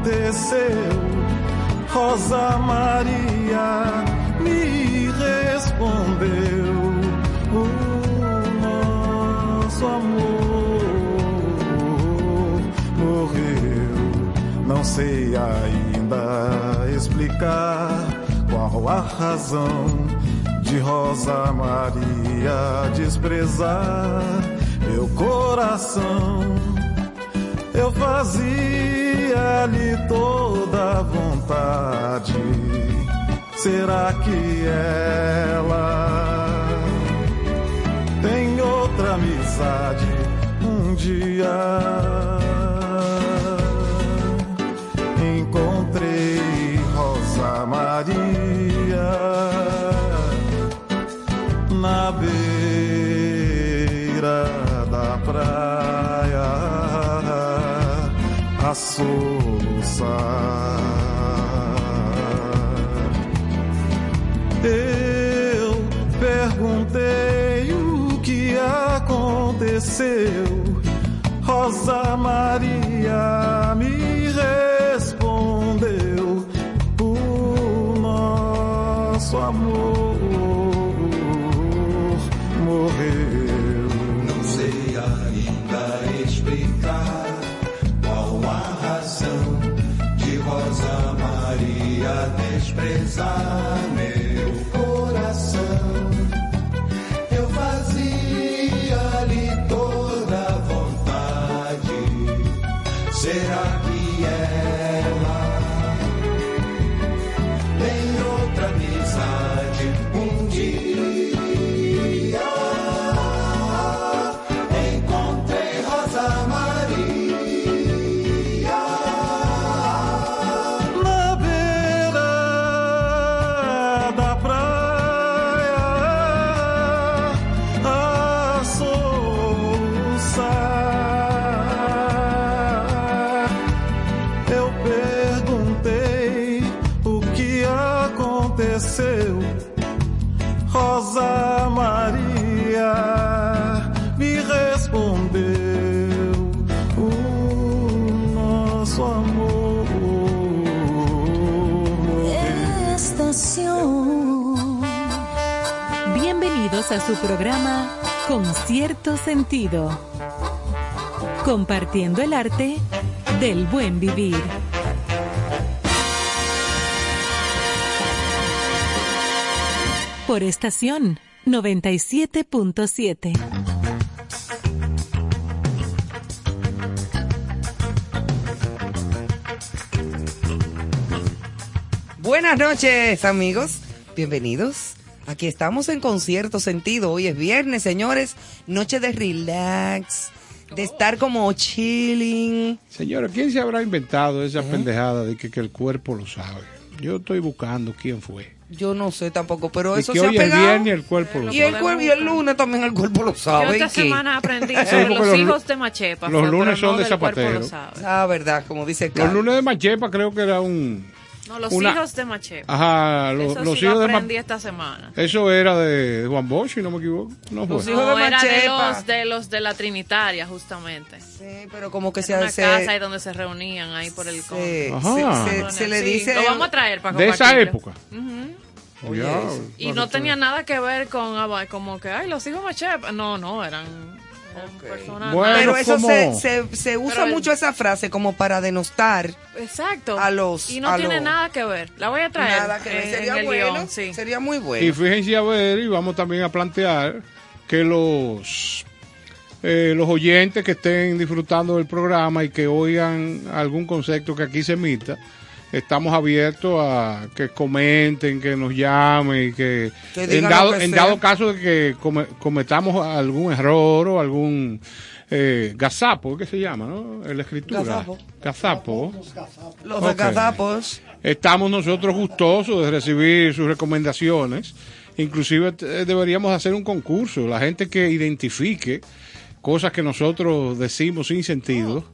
aconteceu? Rosa Maria me respondeu: O nosso amor morreu. Não sei ainda explicar qual a razão de Rosa Maria desprezar meu coração. Eu fazia-lhe toda vontade. Será que ela tem outra amizade um dia? Encontrei Rosa Maria na beira soluçar. Eu perguntei o que aconteceu. Rosa Maria su programa Con cierto sentido. Compartiendo el arte del buen vivir. Por estación 97.7. Buenas noches, amigos. Bienvenidos. Aquí estamos en concierto sentido. Hoy es viernes, señores. Noche de relax, de estar como chilling. Señora, ¿quién se habrá inventado ¿Eh? esa pendejada de que, que el cuerpo lo sabe? Yo estoy buscando quién fue. Yo no sé tampoco, pero eso que se ha hoy es pegado. viernes el cuerpo lo Y el, sabe. cuerpo, y el lunes también el cuerpo lo Yo sabe. esta ¿y qué? semana aprendí sobre los los hijos de Machepa. los lunes pero son no de zapatero. lo sabe. Ah, verdad, como dice Los Carlos. lunes de Machepa creo que era un... No, los una- hijos de Machepa. Ajá, lo- Eso los sí hijos lo de aprendí esta semana. Eso era de Juan Bosch, si no me equivoco. No fue. Los hijos No, de era de Machepa. los, de los de la Trinitaria, justamente. Sí, pero como que Era se una hace. casa ahí donde se reunían ahí por el se, Ajá. se- se- se le Sí, dice. Lo vamos a traer para De esa época. Oye, Ya, eso. Y no tenía nada que ver con ah, como que, ay, los hijos Machepa. No, no, eran, Bueno, Pero eso se, se, se usa Pero el- mucho esa frase como para denostar Exacto. a los- y no a tiene los- nada que ver. La voy a traer. nada que ver. en- Sería en bueno. sí. Sería muy Y bueno. fíjense a ver, y vamos también a plantear que los eh, los oyentes que estén disfrutando del programa y que oigan algún concepto que aquí se emita, estamos abiertos a que comenten, que nos llamen y que, Que en, dado, que en dado caso de que come- cometamos algún error o algún eh, gazapo, ¿qué se llama? ¿no? En la escritura. Gazapo. Gazapo. Los Ok. gazapos. Estamos nosotros gustosos de recibir sus recomendaciones. Inclusive eh, deberíamos hacer un concurso. La gente que identifique cosas que nosotros decimos sin sentido.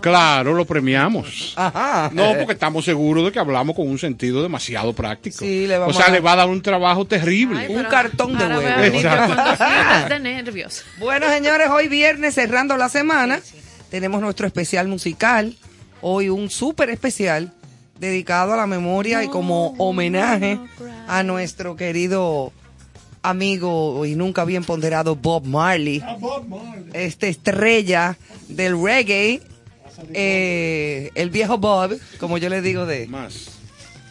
Claro, lo premiamos. Ajá. No, porque estamos seguros de que hablamos con un sentido demasiado práctico. Sí, le vamos o sea, a- le va a dar un trabajo terrible. Ay, Un cartón de huevo. de nervios. Bueno, señores, hoy viernes cerrando la semana, tenemos nuestro especial musical hoy un súper especial dedicado a la memoria y como homenaje a nuestro querido amigo y nunca bien ponderado Bob Marley, esta estrella del reggae, eh, el viejo Bob, como yo le digo de, Más.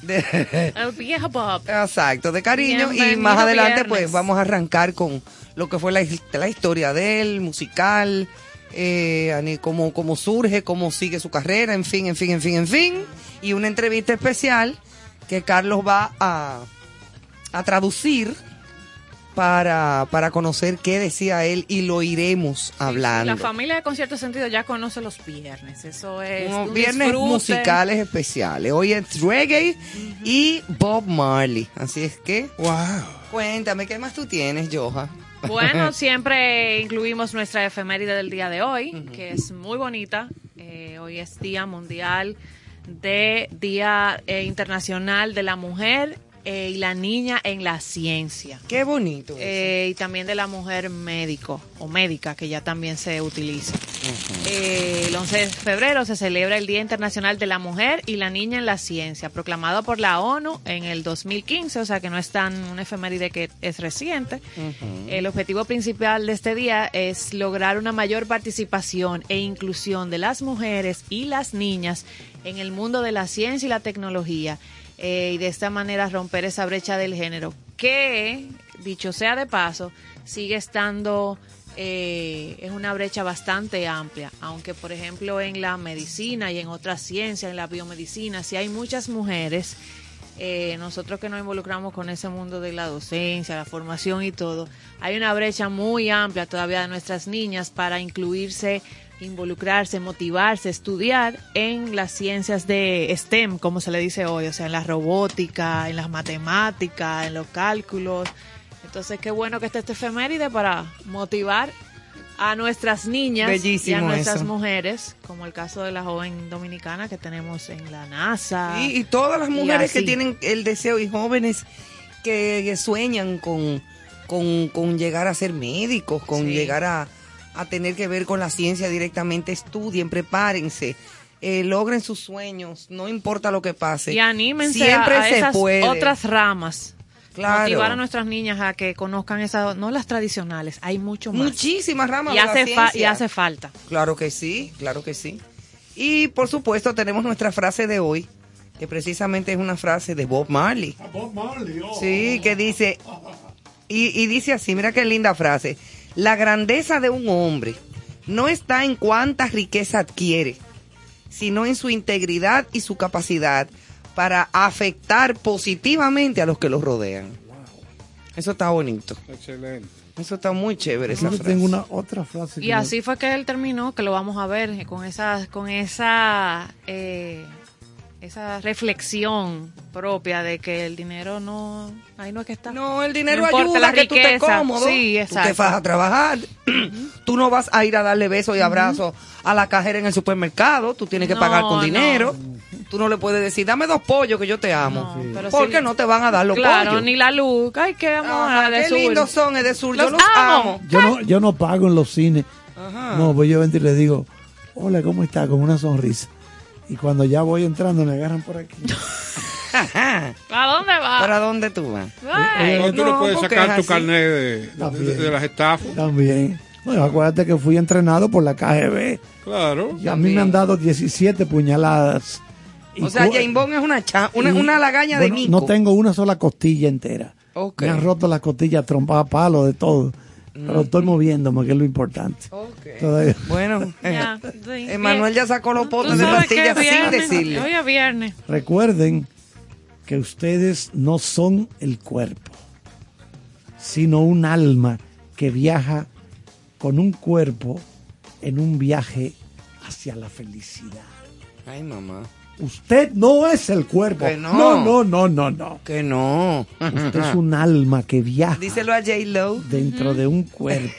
de- El viejo Bob. Exacto, de cariño. y más adelante, viernes. pues vamos a arrancar con lo que fue la, la historia de él, musical, eh, cómo surge, cómo sigue su carrera, en fin, en fin, en fin, en fin. Y una entrevista especial que Carlos va a, a traducir para, para conocer qué decía él y lo iremos hablando. La familia de Concierto Sentido ya conoce los viernes. Eso es un viernes disfrute. musicales especiales. Hoy es reggae y Bob Marley. Así es que Wow. Cuéntame, ¿qué más tú tienes, Joja? Bueno, siempre incluimos nuestra efeméride del día de hoy, que es muy bonita. Eh, hoy es Día Mundial de Día eh, Internacional de la Mujer eh, y la Niña en la Ciencia. Qué bonito. Eh, y también de la mujer médico o médica, que ya también se utiliza. Eh, el 11 de febrero se celebra el Día Internacional de la Mujer y la Niña en la Ciencia, proclamado por la ONU en el 2015, o sea que no es tan una efeméride que es reciente. El objetivo principal de este día es lograr una mayor participación e inclusión de las mujeres y las niñas en el mundo de la ciencia y la tecnología eh, y de esta manera romper esa brecha del género que, dicho sea de paso, sigue estando, eh, es una brecha bastante amplia, aunque por ejemplo en la medicina y en otras ciencias, en la biomedicina, si hay muchas mujeres, eh, nosotros que nos involucramos con ese mundo de la docencia, la formación y todo, hay una brecha muy amplia todavía de nuestras niñas para incluirse, involucrarse, motivarse, estudiar en las ciencias de STEM, como se le dice hoy, o sea, en la robótica, en las matemáticas, en los cálculos. Entonces, qué bueno que esté este efeméride para motivar a nuestras niñas y a nuestras eso. mujeres, como el caso de la joven dominicana que tenemos en la NASA. y, y todas las mujeres que tienen el deseo y jóvenes que, que sueñan con, con, con llegar a ser médicos, con Sí. llegar a, a tener que ver con la ciencia directamente, estudien, prepárense. eh, logren sus sueños, no importa lo que pase. Y anímense Siempre a, a se esas puede. otras ramas. Claro. Motivar a nuestras niñas a que conozcan esas, no las tradicionales, hay mucho más. Muchísimas ramas y de la hace, y ciencia. hace falta. Claro que sí, claro que sí. Y por supuesto tenemos nuestra frase de hoy, que precisamente es una frase de Bob Marley. Sí, que dice, y, y dice así, mira qué linda frase, la grandeza de un hombre no está en cuánta riqueza adquiere, sino en su integridad y su capacidad para afectar positivamente a los que los rodean. Eso está bonito. Excelente. Eso está muy chévere esa frase. tengo una otra frase. Y me- así fue que él terminó, que lo vamos a ver con esa, con esa, eh, esa reflexión propia de que el dinero no, ahí no es que está. No, el dinero No importa ayuda la a que tú estés riqueza. cómodo. Sí, Tú exacto. te vas a trabajar. tú no vas a ir a darle besos y abrazos a la cajera en el supermercado. Tú tienes que No, pagar con no. Tú no le puedes decir, dame dos pollos que yo te amo. No, porque sí. no te van a dar los claro, pollos. ni la luz. Ay, qué amor, Ajá, de qué sur. lindos son, es de sur. yo Los los amo. amo. Yo no, yo no pago en los cines. Ajá. No, voy yo entro y le digo, hola, ¿cómo está? Con una sonrisa. Y cuando ya voy entrando me agarran por aquí. Ajá. ¿A dónde va? ¿Para dónde tú vas? Ay, No, tú no, no, puedes sacar tu carnet de, de- También. de las estafas. También. Bueno, acuérdate que fui entrenado por la KGB. Claro. Y a mí me han dado 17 puñaladas. O sea, Jane Bond es una, cha- una, y- una lagaña bueno, de mico. No tengo una sola costilla entera. Ok. Me han roto las costillas, trompada palo, de todo. Pero estoy moviéndome, que es lo importante. Ok. Todavía- Bueno, ya, eh, sí. Emanuel ya sacó los potes de pastillas sin viernes. decirle. Hoy es viernes. Recuerden que ustedes no son el cuerpo, sino un alma que viaja con un cuerpo en un viaje hacia la felicidad. Ay, mamá. Usted no es el cuerpo. Que no. no, no, no, no, no. Que no. Usted es un alma que viaja Díselo a J. Lo. dentro de un cuerpo.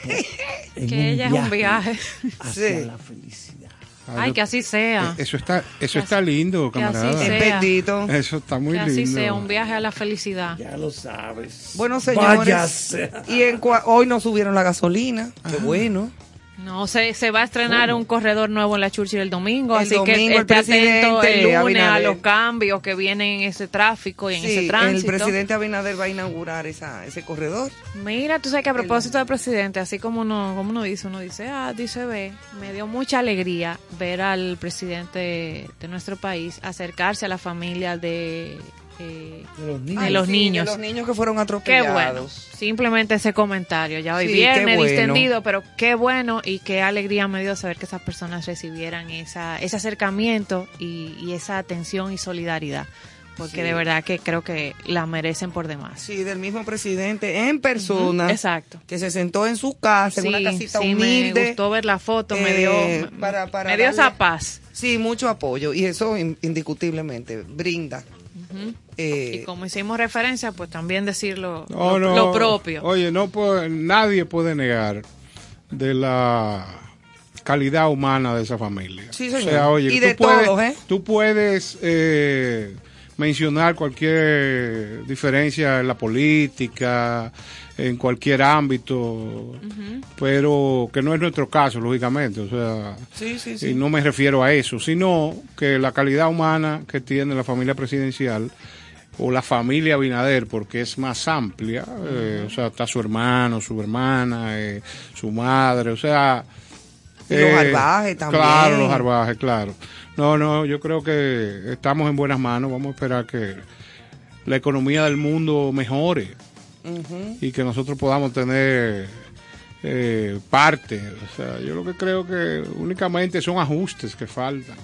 en Que ella es un viaje. hacia Sí. la felicidad. Ay, que así sea. Eh, Eso está, eso Que está así- lindo, que así camarada. sea. Bendito. Eso está muy que así lindo. sea, un viaje a la felicidad. Ya lo sabes. Bueno, señores. Váyase. Y en cua- hoy no subieron la gasolina. Qué bueno. No, se, se va a estrenar un corredor nuevo en la Churchill el domingo, El así domingo que el esté atento el lunes a Abinader. los cambios que vienen en ese tráfico y en Sí, ese el tránsito. presidente Abinader va a inaugurar esa, ese corredor. Mira, tú sabes que a propósito del presidente, así como uno, como uno dice, uno dice, ah, dice ve, me dio mucha alegría ver al presidente de nuestro país acercarse a la familia de, eh, De los de niños. los sí, niños. De los niños que fueron Qué atropellados. bueno. Simplemente ese comentario. Ya hoy Sí, viernes bueno. distendido, pero qué bueno y qué alegría me dio saber que esas personas recibieran esa, ese acercamiento y, y esa atención y solidaridad. Porque Sí. de verdad que creo que la merecen por demás. Sí, del mismo presidente en persona. Exacto. Que se sentó en su casa, en una casita sí, humilde. me gustó ver la foto, me eh, dio, para- para me dio esa paz. Sí, mucho apoyo. Y eso in- indiscutiblemente brinda. Eh, Y como hicimos referencia, pues también decirlo No, lo, no. lo propio. Oye, no puede- nadie puede negar de la calidad humana de esa familia. Sí, O señor. sea, oye, Y tú de puedes, todos, ¿eh? Tú puedes eh, mencionar cualquier diferencia en la política, en cualquier ámbito, pero que no es nuestro caso, lógicamente. O sea, sí, sí, sí. y no me refiero a eso, sino que la calidad humana que tiene la familia presidencial o la familia Abinader, porque es más amplia, eh, o sea, está su hermano, su hermana, eh, su madre, o sea... Y los Arbaje también. Claro, los Arbaje, claro. No, no, yo creo que estamos en buenas manos, vamos a esperar que la economía del mundo mejore y que nosotros podamos tener eh, parte. O sea, yo lo que creo que únicamente son ajustes que faltan.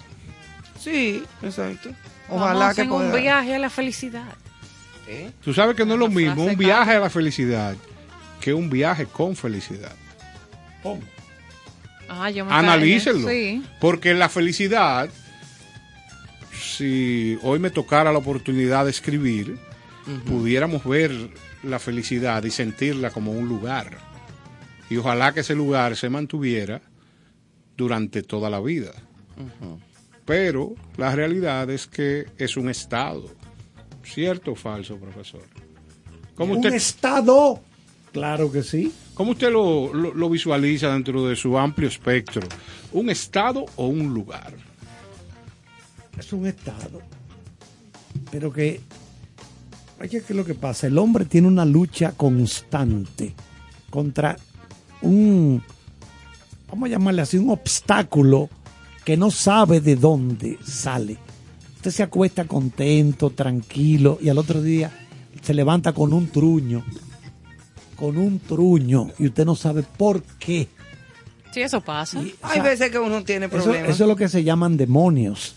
Sí, exacto. Vamos Ojalá en que un pueda. viaje a la felicidad. ¿Eh? Tú sabes que no es lo mismo un viaje a la felicidad que un viaje con felicidad. Ah, yo me Analícenlo. Sí. Porque la felicidad, si hoy me tocara la oportunidad de escribir, pudiéramos ver la felicidad y sentirla como un lugar. Y ojalá que ese lugar se mantuviera durante toda la vida. Pero la realidad es que es un estado. ¿Cierto o falso, profesor? ¿Cómo Un usted, estado. Claro que sí. cómo usted lo, lo- lo visualiza dentro de su amplio espectro? ¿Un estado o un lugar? Es un estado. Pero que. Oye, ¿qué es lo que pasa? El hombre tiene una lucha constante contra un. Vamos a llamarle así, un obstáculo que no sabe de dónde sale. Usted se acuesta contento, tranquilo, y al otro día se levanta con un truño. Con un truño. Y usted no sabe por qué. Sí, eso pasa. Y, o Hay sea, veces que uno tiene eso, problemas. eso es lo que se llaman demonios.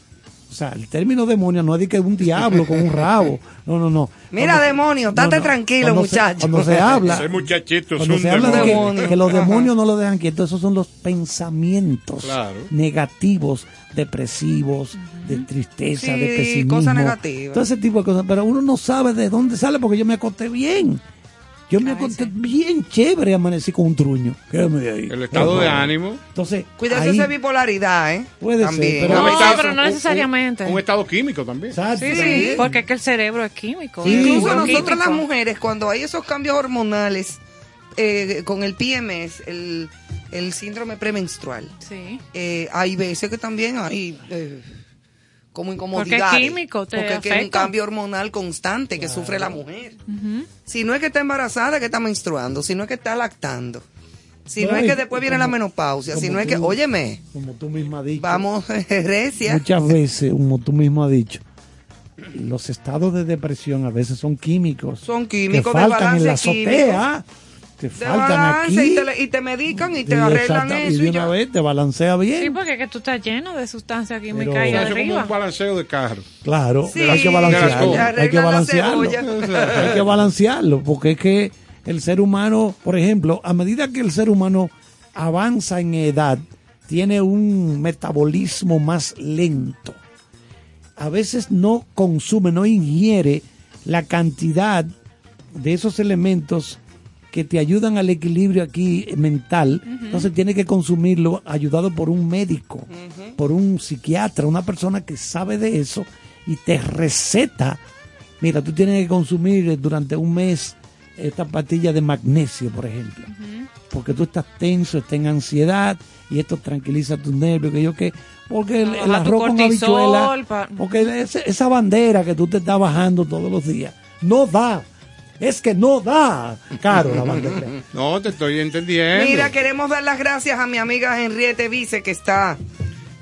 O sea, el término demonio no es de que un diablo con un rabo. No, no, no. Mira, Cuando- demonio, estate tranquilo, cuando se- muchacho. cuando se habla, Ese muchachito es cuando un se habla de que, que los demonios no lo dejan quieto, esos son los pensamientos Claro. negativos, depresivos, de tristeza, Sí, de pesimismo. cosas negativas. Todo ese tipo de cosas. Pero uno no sabe de dónde sale porque yo me acosté bien. Yo me acosté bien chévere y amanecí con un truño. Quédame de ahí. El estado de ánimo. Entonces, Cuídate ahí- esa bipolaridad, ¿eh? Puede ser, También. pero- No, Un estado- pero no necesariamente. Un, un estado químico también. Exacto. Sí, sí, porque es que el cerebro es químico. Sí, Incluso nosotras las mujeres, cuando hay esos cambios hormonales eh, con el PMS, el, el síndrome premenstrual, Sí. eh, hay veces que también hay eh, como incomodidades. Porque es químico, te Porque es un cambio hormonal constante que sufre la mujer. Si no es que está embarazada, que está menstruando, si no es que está lactando, si no, No, es que después viene la menopausia, si no es que, óyeme, Como tú misma has dicho. vamos, recia. Muchas veces, como tú mismo has dicho, los estados de depresión a veces son químicos. Son químicos que de faltan en la balance azotea. De faltan aquí. y te, le- y te medican y te y arreglan exacta- eso y de una ya. vez te balancea bien. Sí, porque es que tú estás lleno de sustancias eso es como arriba. un balanceo de carro. Claro, Sí, hay que te balancearlo. Hay que balancearlo. hay que balancearlo, porque es que el ser humano, por ejemplo, a medida que el ser humano avanza en edad, tiene un metabolismo más lento. A veces no consume, no ingiere la cantidad de esos elementos que te ayudan al equilibrio aquí mental, entonces tiene que consumirlo ayudado por un médico, por un psiquiatra, una persona que sabe de eso y te receta, mira, tú tienes que consumir durante un mes esta pastilla de magnesio, por ejemplo. Porque tú estás tenso, estás en ansiedad y esto tranquiliza tus nervios, que yo que porque el, el arroz con habichuela, pa- porque ese- esa bandera que tú te estás bajando todos los días, no da. Es que no da, caro la bandera. No, te estoy entendiendo. Mira, queremos dar las gracias a mi amiga Henriette Vice que está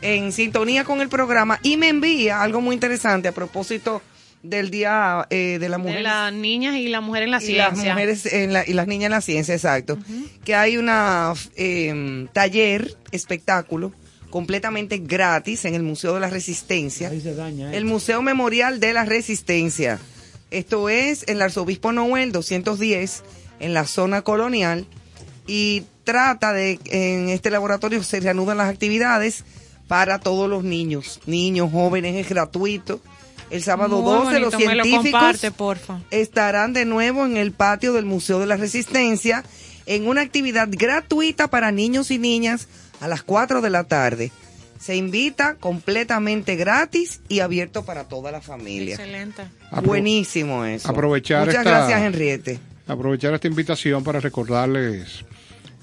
en sintonía con el programa y me envía algo muy interesante a propósito del Día eh, de la Mujer. De las niñas y la mujer en la y las ciencia. mujeres en la- y las niñas en la ciencia, exacto. Que hay una eh, taller, espectáculo, completamente gratis en el Museo de la Resistencia. Ahí se daña. ¿eh? El Museo Memorial de la Resistencia. Esto es el Arzobispo Noel 210, en la zona colonial. Y trata de, en este laboratorio se reanudan las actividades para todos los niños, niños, jóvenes, es gratuito. El sábado Muy 12 los lo científicos comparte, porfa. estarán de nuevo en el patio del Museo de la Resistencia en una actividad gratuita para niños y niñas a las 4 de la tarde. Se invita completamente gratis y abierto para toda la familia. Excelente. Apro- Buenísimo eso. aprovechar Muchas esta- gracias, Henriette. aprovechar esta invitación para recordarles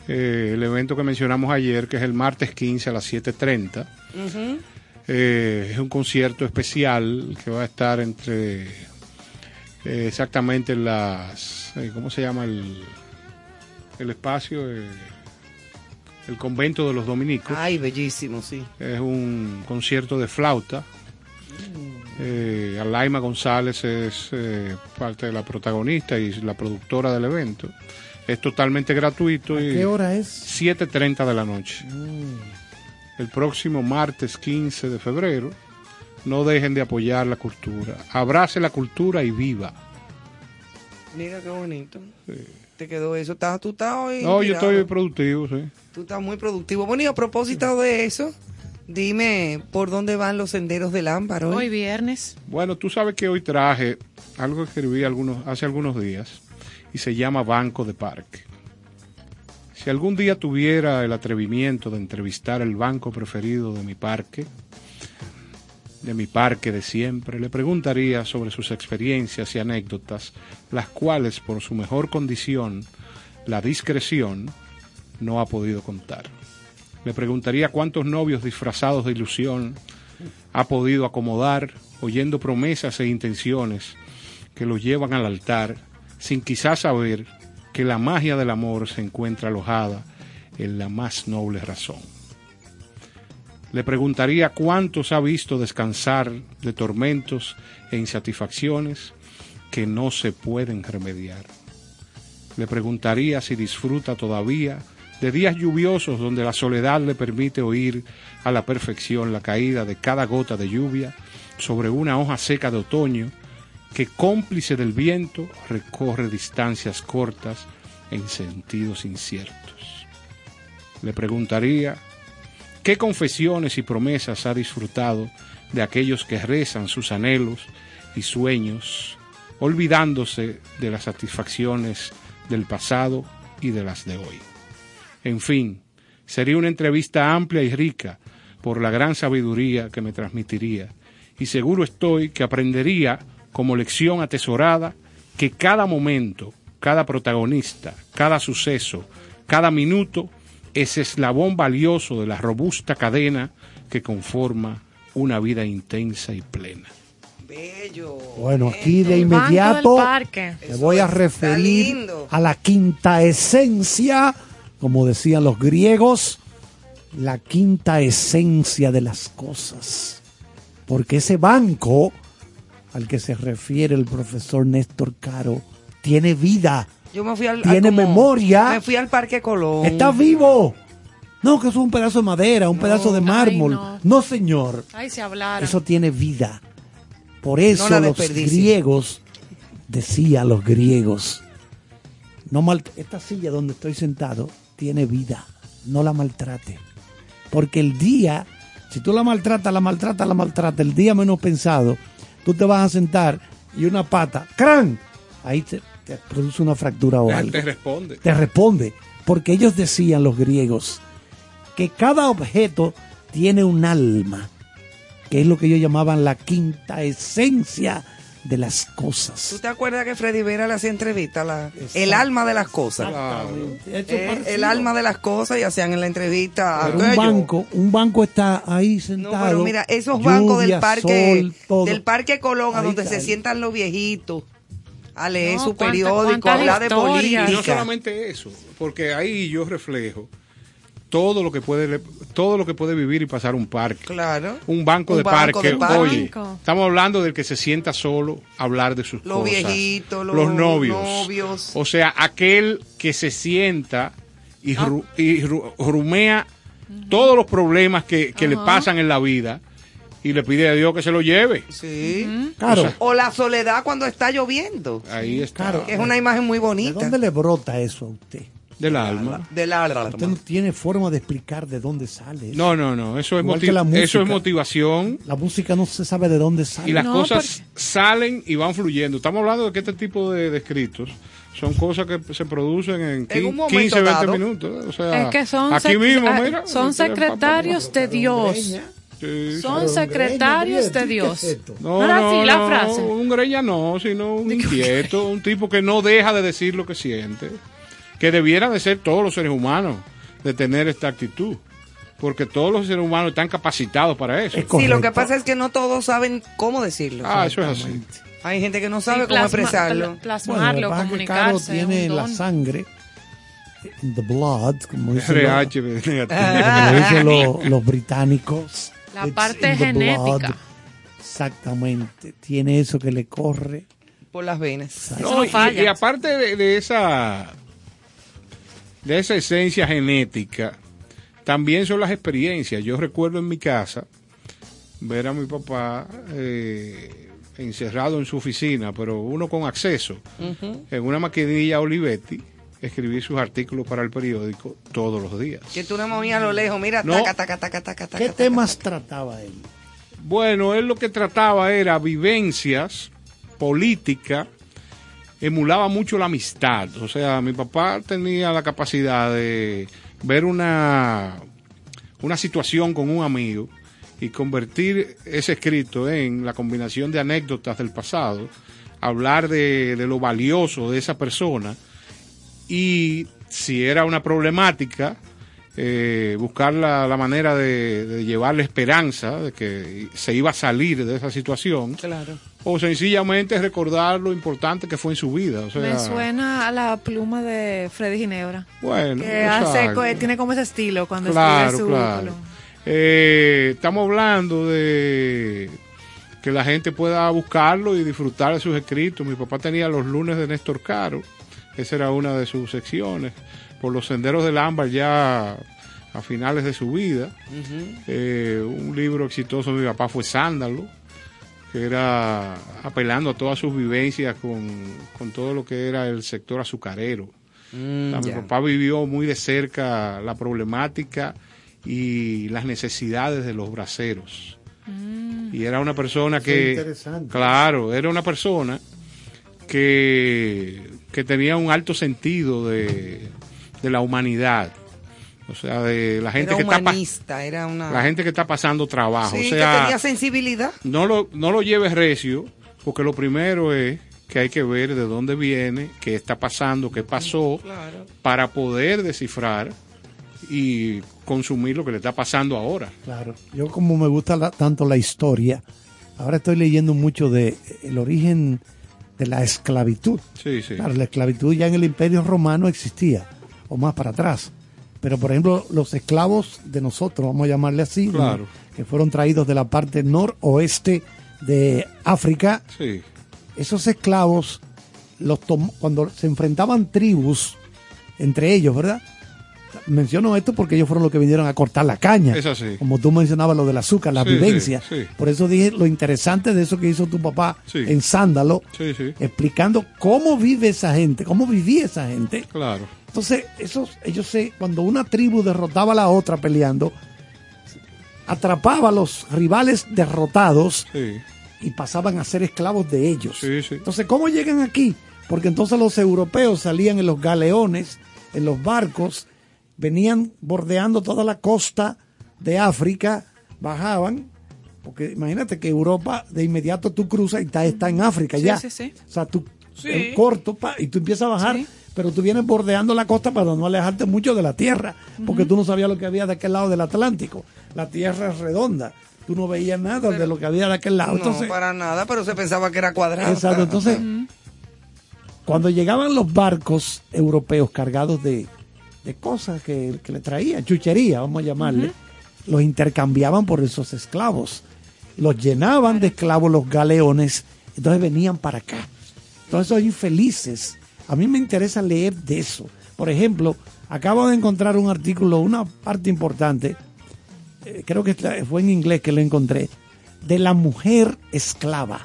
eh, el evento que mencionamos ayer, que es el martes 15 a las 7.30. Ujú. Eh, es un concierto especial que va a estar entre eh, exactamente las... eh, ¿Cómo se llama el, el espacio? El convento de los dominicos. Ay, bellísimo, sí. Es un concierto de flauta. Eh, Alaima González es eh, parte de la protagonista y la productora del evento. Es totalmente gratuito ¿A y qué hora es? 7.30 de la noche. El próximo martes 15 de febrero. No dejen de apoyar la cultura. Abrace la cultura y viva. Mira qué bonito. Te quedó eso. ¿Estás- ¿Tú estás hoy? No, yo estoy productivo, sí. Tú estás muy productivo. Bueno, y a propósito de eso, dime por dónde van los senderos del ámbar hoy. Hoy viernes. Bueno, tú sabes que hoy traje algo que escribí algunos, hace algunos días y se llama Banco de Parque. Si algún día tuviera el atrevimiento de entrevistar el banco preferido de mi parque, de mi parque de siempre, le preguntaría sobre sus experiencias y anécdotas, las cuales por su mejor condición, la discreción, no ha podido contar. Le preguntaría cuántos novios disfrazados de ilusión ha podido acomodar oyendo promesas e intenciones que lo llevan al altar sin quizás saber que la magia del amor se encuentra alojada en la más noble razón. Le preguntaría cuántos ha visto descansar de tormentos e insatisfacciones que no se pueden remediar. Le preguntaría si disfruta todavía de días lluviosos donde la soledad le permite oír a la perfección la caída de cada gota de lluvia sobre una hoja seca de otoño que cómplice del viento recorre distancias cortas en sentidos inciertos. Le preguntaría qué confesiones y promesas ha disfrutado de aquellos que rezan sus anhelos y sueños, olvidándose de las satisfacciones del pasado y de las de hoy. En fin, sería una entrevista amplia y rica por la gran sabiduría que me transmitiría, y seguro estoy que aprendería como lección atesorada que cada momento, cada protagonista, cada suceso, cada minuto es eslabón valioso de la robusta cadena que conforma una vida intensa y plena. Bello. Bueno, aquí de inmediato me voy a referir a la quinta esencia, como decían los griegos, la quinta esencia de las cosas. Porque ese banco al que se refiere el profesor Néstor Caro tiene vida, Yo me fui al. Tiene como- memoria. Me fui al Parque Colón. está vivo. No, que eso es un pedazo de madera, un pedazo de mármol. no. no, señor. Ay, se hablara. Eso tiene vida. Por eso los griegos, decían los griegos, no mal, esta silla donde estoy sentado tiene vida, no la maltrate. Porque el día, si tú la maltratas, la maltratas, la maltratas, el día menos pensado, tú te vas a sentar y una pata, ¡cran! Ahí te, te produce una fractura o algo Te responde. te responde. Porque ellos decían, los griegos, que cada objeto tiene un alma, que es lo que ellos llamaban la quinta esencia de las ¿Tú cosas. te acuerdas que Freddy Vera le hacía entrevista? La, el alma de las cosas. Esto Eh, el alma de las cosas y hacían en la entrevista. Pero un aquello. banco, un banco está ahí No, sentado. pero mira, esos bancos del parque, sol, del parque Colón, a Ahí donde se sientan los viejitos a leer No, su cuánta- periódico, cuántas hablar de política. Y no solamente eso, porque ahí yo reflejo todo lo que puede todo lo que puede vivir y pasar un parque. Claro. Un banco, Un de, banco parque. de parque. Oye, Banco. estamos hablando del que se sienta solo a hablar de sus Los cosas. viejitos, los novios. novios. O sea, aquel que se sienta y, ru- y ru- rumea todos los problemas que, que le pasan en la vida y le pide a Dios que se lo lleve. Sí. Claro, O sea, O la soledad cuando está lloviendo, Ahí está. Claro. que es una imagen muy ¿de bonita. dónde le brota eso a usted? Del alma. Del alma. Usted no tiene forma de explicar de dónde sale. eso. No, no, no. Eso es, música. eso es motivación. La música no se sabe de dónde sale. Y las No, cosas salen y van fluyendo. Estamos hablando de que este tipo de, de escritos son cosas que se producen en, En un 15, momento 20 dado. minutos. O sea, Es que son, aquí sec- mismo, ah, mira. son Aquí, secretarios de Dios. Sí. Son secretarios de Dios. No, No no, así la no, frase. un greña no, sino un inquieto, un tipo que no deja de decir lo que siente, que debiera de ser todos los seres humanos, de tener esta actitud, porque todos los seres humanos están capacitados para eso. Es Sí, lo que pasa es que no todos saben cómo decirlo. Ah, eso es así. Hay gente que no Sí, sabe cómo plasma- expresarlo. pla- Bueno, Plasmarlo, Caro comunicarse. tiene un la sangre, the blood, como dicen, RH los, negativo. como dicen los- los británicos. La It's parte blood. genética. Exactamente. Tiene eso que le corre. Por las venas. Eso No, no y- falla. Y, aparte de, de esa de esa esencia genética, también son las experiencias. Yo recuerdo en mi casa ver a mi papá eh, encerrado en su oficina, pero uno con acceso, en una maquinilla Olivetti, escribir sus artículos para el periódico todos los días. Que tú no movías a lo lejos, mira, No. taca, taca, taca, taca, taca. ¿Qué taca, temas trataba él? Bueno, él lo que trataba era vivencias, política, emulaba mucho la amistad. O sea, mi papá tenía la capacidad de ver una, una situación con un amigo y convertir ese escrito en la combinación de anécdotas del pasado, hablar de, de lo valioso de esa persona y si era una problemática, eh, buscar la, la manera de, de llevarle esperanza de que se iba a salir de esa situación Claro. o sencillamente recordar lo importante que fue en su vida. O sea, Me suena a la pluma de Freddy Ginebra. bueno, Que hace, tiene como ese estilo cuando claro, escribe su claro. Eh, estamos hablando de que la gente pueda buscarlo y disfrutar de sus escritos. Mi papá tenía los lunes de Néstor Caro, esa era una de sus secciones, por los senderos del ámbar ya a finales de su vida. Eh, un libro exitoso de mi papá fue Sándalo, que era apelando a todas sus vivencias con, con todo lo que era el sector azucarero. Mm, O sea, mi papá vivió muy de cerca la problemática y las necesidades de los braceros. Y era una persona que, es interesante. claro, era una persona que, que tenía un alto sentido de, de la humanidad. O sea, de la gente Era que está era una... la gente que está pasando trabajo. Sí, o que sea, tenía sensibilidad. no lo, no lo lleves recio, porque lo primero es que hay que ver de dónde viene, qué está pasando, qué pasó, Claro. para poder descifrar y consumir lo que le está pasando ahora. Claro. Yo como me gusta la- tanto la historia, ahora estoy leyendo mucho de eh, el origen de la esclavitud. Sí, sí. Claro, la esclavitud ya en el Imperio Romano existía, o más para atrás. Pero, por ejemplo, los esclavos de nosotros, vamos a llamarle así, que fueron traídos de la parte noroeste de África, Sí, esos esclavos, los cuando se enfrentaban tribus entre ellos, ¿verdad? Menciono esto porque ellos fueron los que vinieron a cortar la caña. Es así. Como tú mencionabas lo del azúcar, la Sí, vivencia. sí, sí. Por eso dije lo interesante de eso que hizo tu papá en Sándalo, explicando cómo vive esa gente, cómo vivía esa gente. Claro. Entonces, esos, ellos se, cuando una tribu derrotaba a la otra peleando, atrapaba a los rivales derrotados y pasaban a ser esclavos de ellos. Entonces, ¿cómo llegan aquí? Porque entonces los europeos salían en los galeones, en los barcos, venían bordeando toda la costa de África, bajaban Porque imagínate que Europa de inmediato tú cruzas y está, está en África Sí, ya. sí, sí. O sea, tú Sí. es corto pa, y tú empiezas a bajar, Sí. pero tú vienes bordeando la costa para no alejarte mucho de la tierra, porque tú no sabías lo que había de aquel lado del Atlántico. La tierra es redonda. Tú no veías nada de lo que había de aquel lado. No, Entonces, para nada, pero se pensaba que era cuadrado. Exacto, entonces, cuando llegaban los barcos europeos cargados de, de cosas que, que le traían, chuchería, vamos a llamarle, los intercambiaban por esos esclavos. Los llenaban de esclavos los galeones, entonces venían para acá. Todos esos infelices. A mí me interesa leer de eso. Por ejemplo, acabo de encontrar un artículo, una parte importante, eh, creo que fue en inglés que lo encontré, de la mujer esclava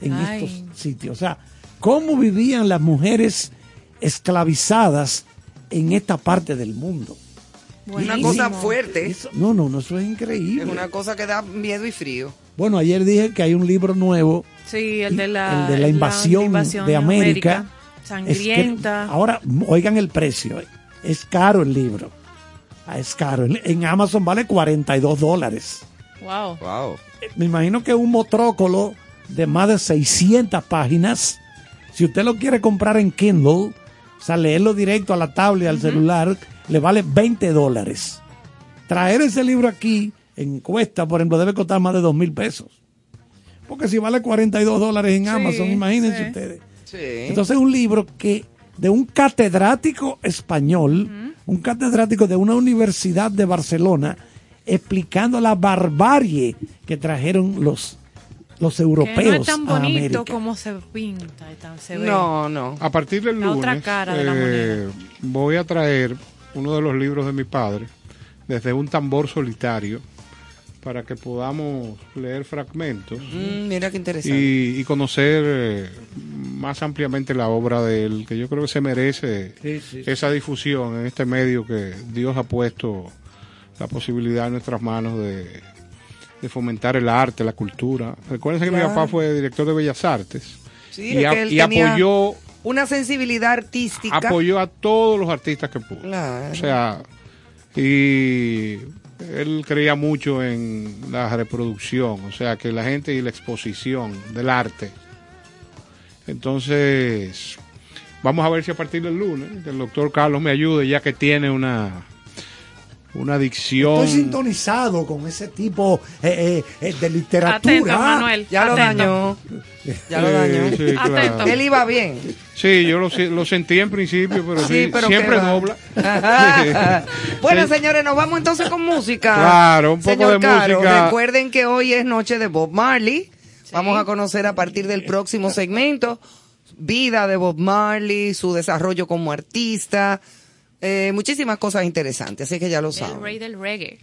en Ay. estos sitios. O sea, cómo vivían las mujeres esclavizadas en esta parte del mundo. Una Buenísimo. cosa fuerte. Eso- no, no, no, eso es increíble. Es una cosa que da miedo y frío. Bueno, ayer dije que hay un libro nuevo, Sí, el de la, el de la invasión, de América. Es que- Sangrienta. ahora, oigan el precio, eh. es caro el libro. Ah, Es caro. En- En Amazon vale 42 dólares. Wow. Wow. me imagino que un motrócolo de más de 600 páginas, si usted lo quiere comprar en Kindle, o sea, leerlo directo a la tablet, al celular, le vale 20 dólares. Traer ese libro aquí en cuesta, por ejemplo, debe costar más de 2 mil pesos. Porque si vale 42 dólares en Sí, Amazon, imagínense sí. ustedes. Sí. Entonces es un libro que de un catedrático español, un catedrático de una universidad de Barcelona, explicando la barbarie que trajeron los, los europeos que no es tan bonito como se pinta, y tan- se ve. no, no. A partir del La lunes otra cara de la eh, voy a traer uno de los libros de mi padre, desde un tambor solitario, para que podamos leer fragmentos Mm, mira qué interesante. y, y conocer eh, más ampliamente la obra de él, que yo creo que se merece Sí, sí, sí. esa difusión en este medio que Dios ha puesto la posibilidad en nuestras manos de, de fomentar el arte, la cultura. Recuerden que mi papá fue director de Bellas Artes Sí, y, es a- que él y tenía apoyó una sensibilidad artística. apoyó a todos los artistas que pudo. Claro. O sea, y él creía mucho en la reproducción, o sea, que la gente y la exposición del arte. Entonces, vamos a ver si a partir del lunes que el doctor Carlos me ayude, ya que tiene una una dicción. Estoy sintonizado con ese tipo eh, eh, eh, de literatura. Atento, Manuel. Ya lo dañó. Ya lo dañó. sí, claro. Atento. Él iba bien. Sí, yo lo, sentí en principio, pero, Sí, sí, pero siempre dobla. bueno, Sí. señores, nos vamos entonces con música. Claro, un poco Señor de Caro, música. Recuerden que hoy es noche de Bob Marley. Vamos a conocer a partir del próximo segmento vida de Bob Marley, su desarrollo como artista, eh, muchísimas cosas interesantes, así que ya lo El saben. rey del reggae.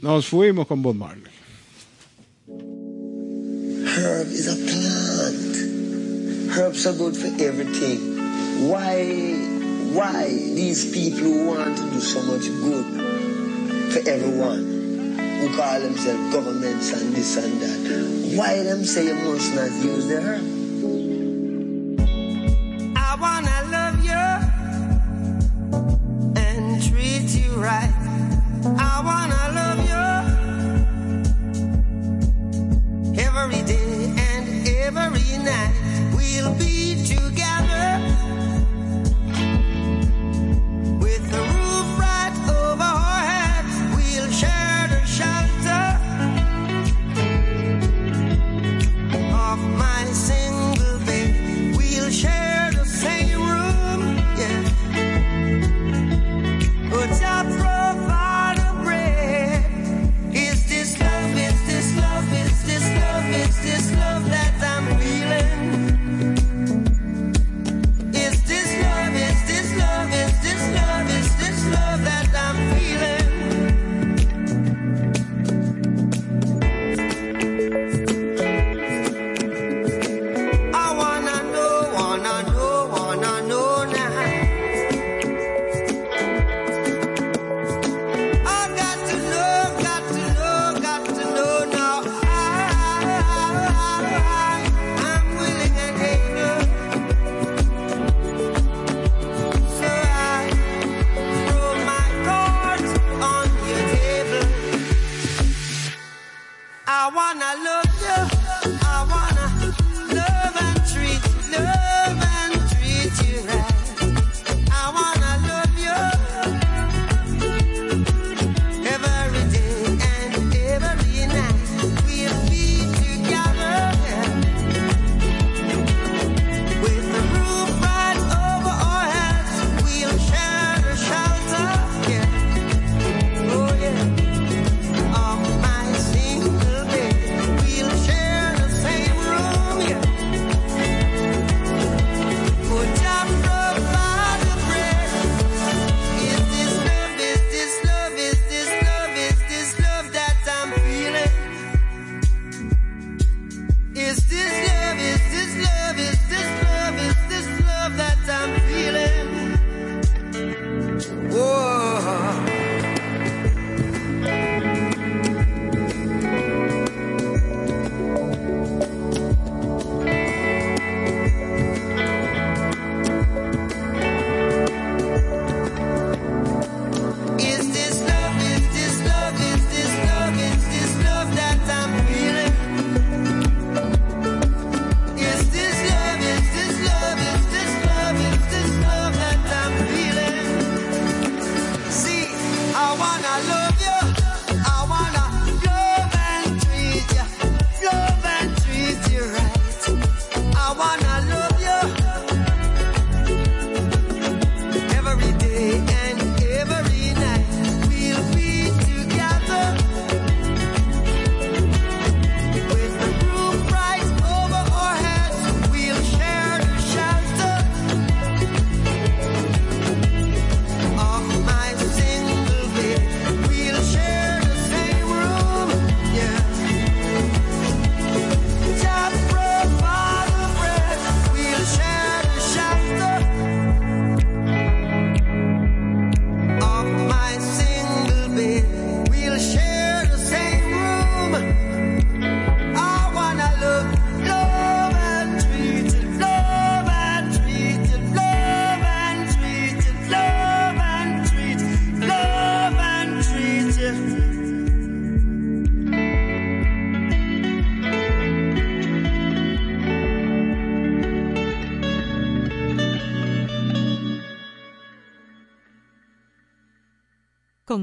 Nos fuimos con Bob Marley. Herb is a plant. Herbs are good for everything. Why, why these people who want to do so much good for everyone, who call themselves governments and this and that, why them say you must not use the herb? I wanna love you you right. I wanna love you every day and every night. We'll be together with the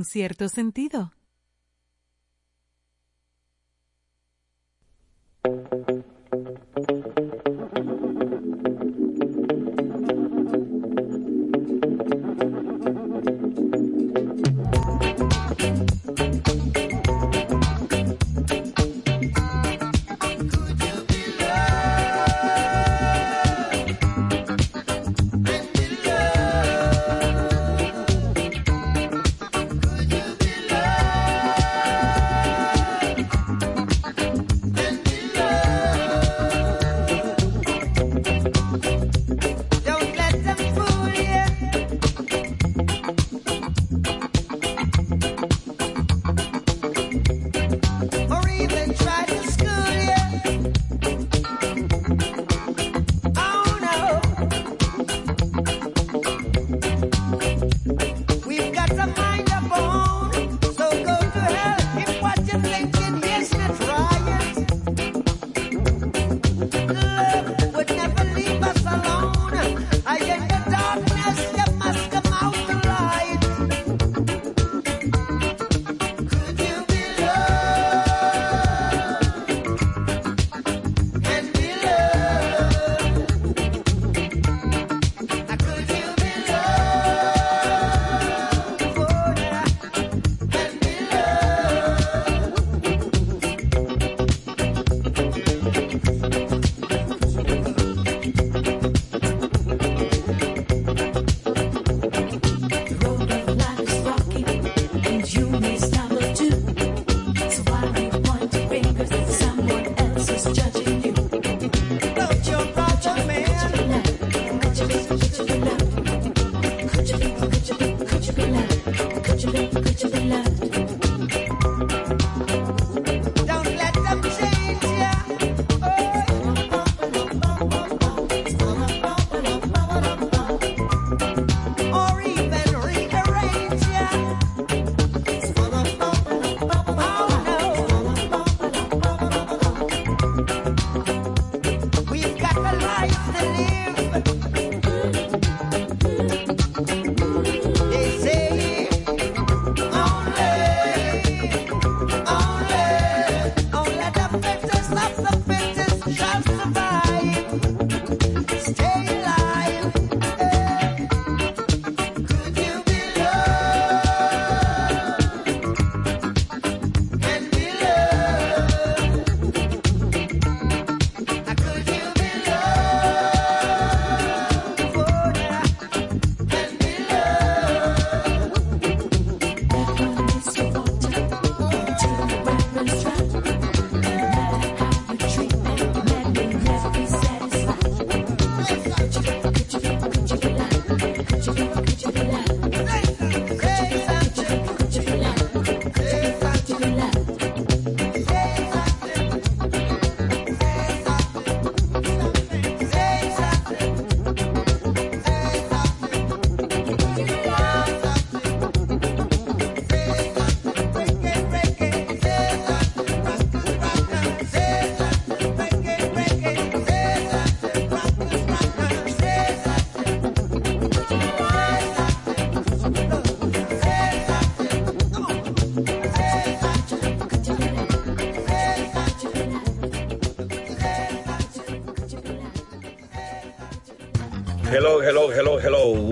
Cierto sentido.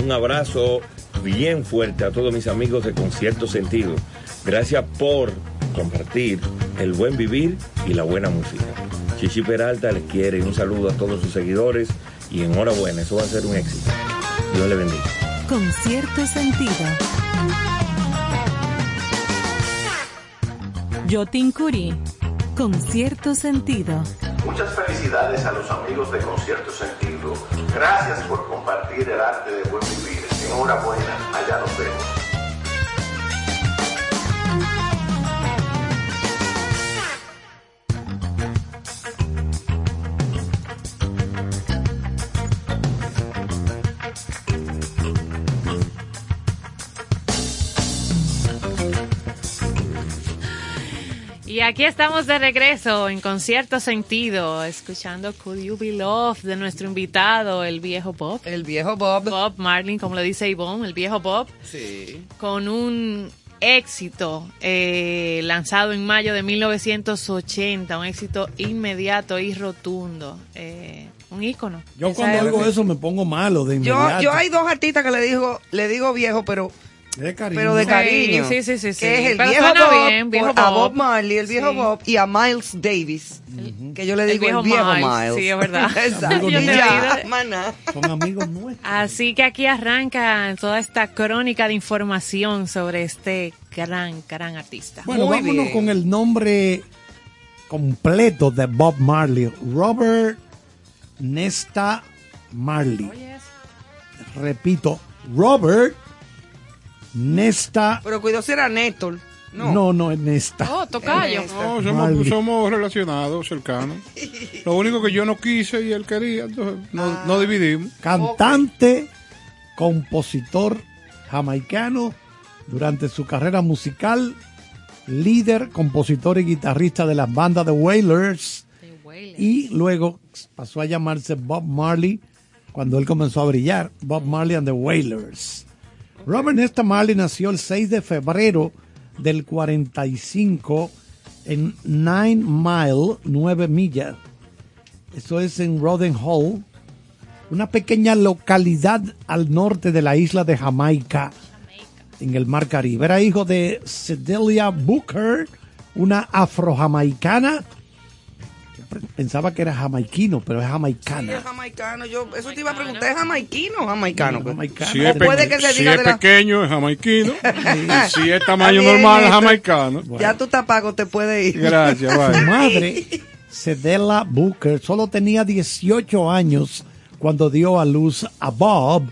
Un abrazo bien fuerte a todos mis amigos de Concierto Sentido. Gracias por compartir el buen vivir y la buena música. Chichi Peralta les quiere un saludo a todos sus seguidores y enhorabuena, eso va a ser un éxito. Dios le bendiga. Con cierto sentido. Yotin Curi. Con cierto sentido. Muchas felicidades a los amigos de Concierto Sentido. Gracias por compartir el arte de buen vivir. Enhorabuena, allá nos vemos. Aquí estamos de regreso en concierto sentido, escuchando Could You Be Loved de nuestro invitado, el viejo Bob. El viejo Bob. Bob Marlin, como le dice Ivonne, el viejo Bob. Sí. Con un éxito eh, lanzado en mayo de 1980, un éxito inmediato y rotundo. Eh, un ícono. Yo Esa cuando oigo eso me pongo malo de Yo, inmediato. yo hay dos artistas que le digo, le digo viejo, pero de cariño. pero de cariño. sí, sí, sí, sí. Que es el Pero viejo Bob, bien, viejo por- a Bob. Marley, el viejo Sí. Bob, y a Miles Davis, que yo le El digo viejo el viejo Miles, Miles. sí, es verdad. Exacto. Ya, maná. Son amigos nuestros. Así que aquí arranca toda esta crónica de información sobre este gran, gran artista. Bueno, Muy vámonos bien. con el nombre completo de Bob Marley. Robert Nesta Marley. Repito, Robert Nesta. Pero cuidado si era Néstor. No. No, no, es Nesta. Oh, tocayo. No, somos, somos relacionados, cercanos. Lo único que yo no quise y él quería, entonces no, no dividimos. Cantante, compositor jamaicano durante su carrera musical, líder, compositor y guitarrista de las bandas The Wailers. Y luego pasó a llamarse Bob Marley cuando él comenzó a brillar. Bob Marley and the Wailers. Robert Nesta nació el 6 de febrero del 45 en Nine Mile, 9 millas. Eso es en Roden Hall, una pequeña localidad al norte de la isla de Jamaica, en el Mar Caribe. Era hijo de Sedelia Booker, una afrojamaicana. Pensaba que era jamaiquino, pero es Sí, jamaicana. es jamaicano. Yo, eso te iba a preguntar, ¿es jamaiquino o jamaicano? Jamaicana. Si es, pe- puede que se si diga es de la- pequeño, es jamaiquino. si es tamaño normal, es Néstor. jamaicano. Ya tú tapago te puede ir. Gracias, Su bye. madre, Cedella Booker, solo tenía 18 años cuando dio a luz a Bob.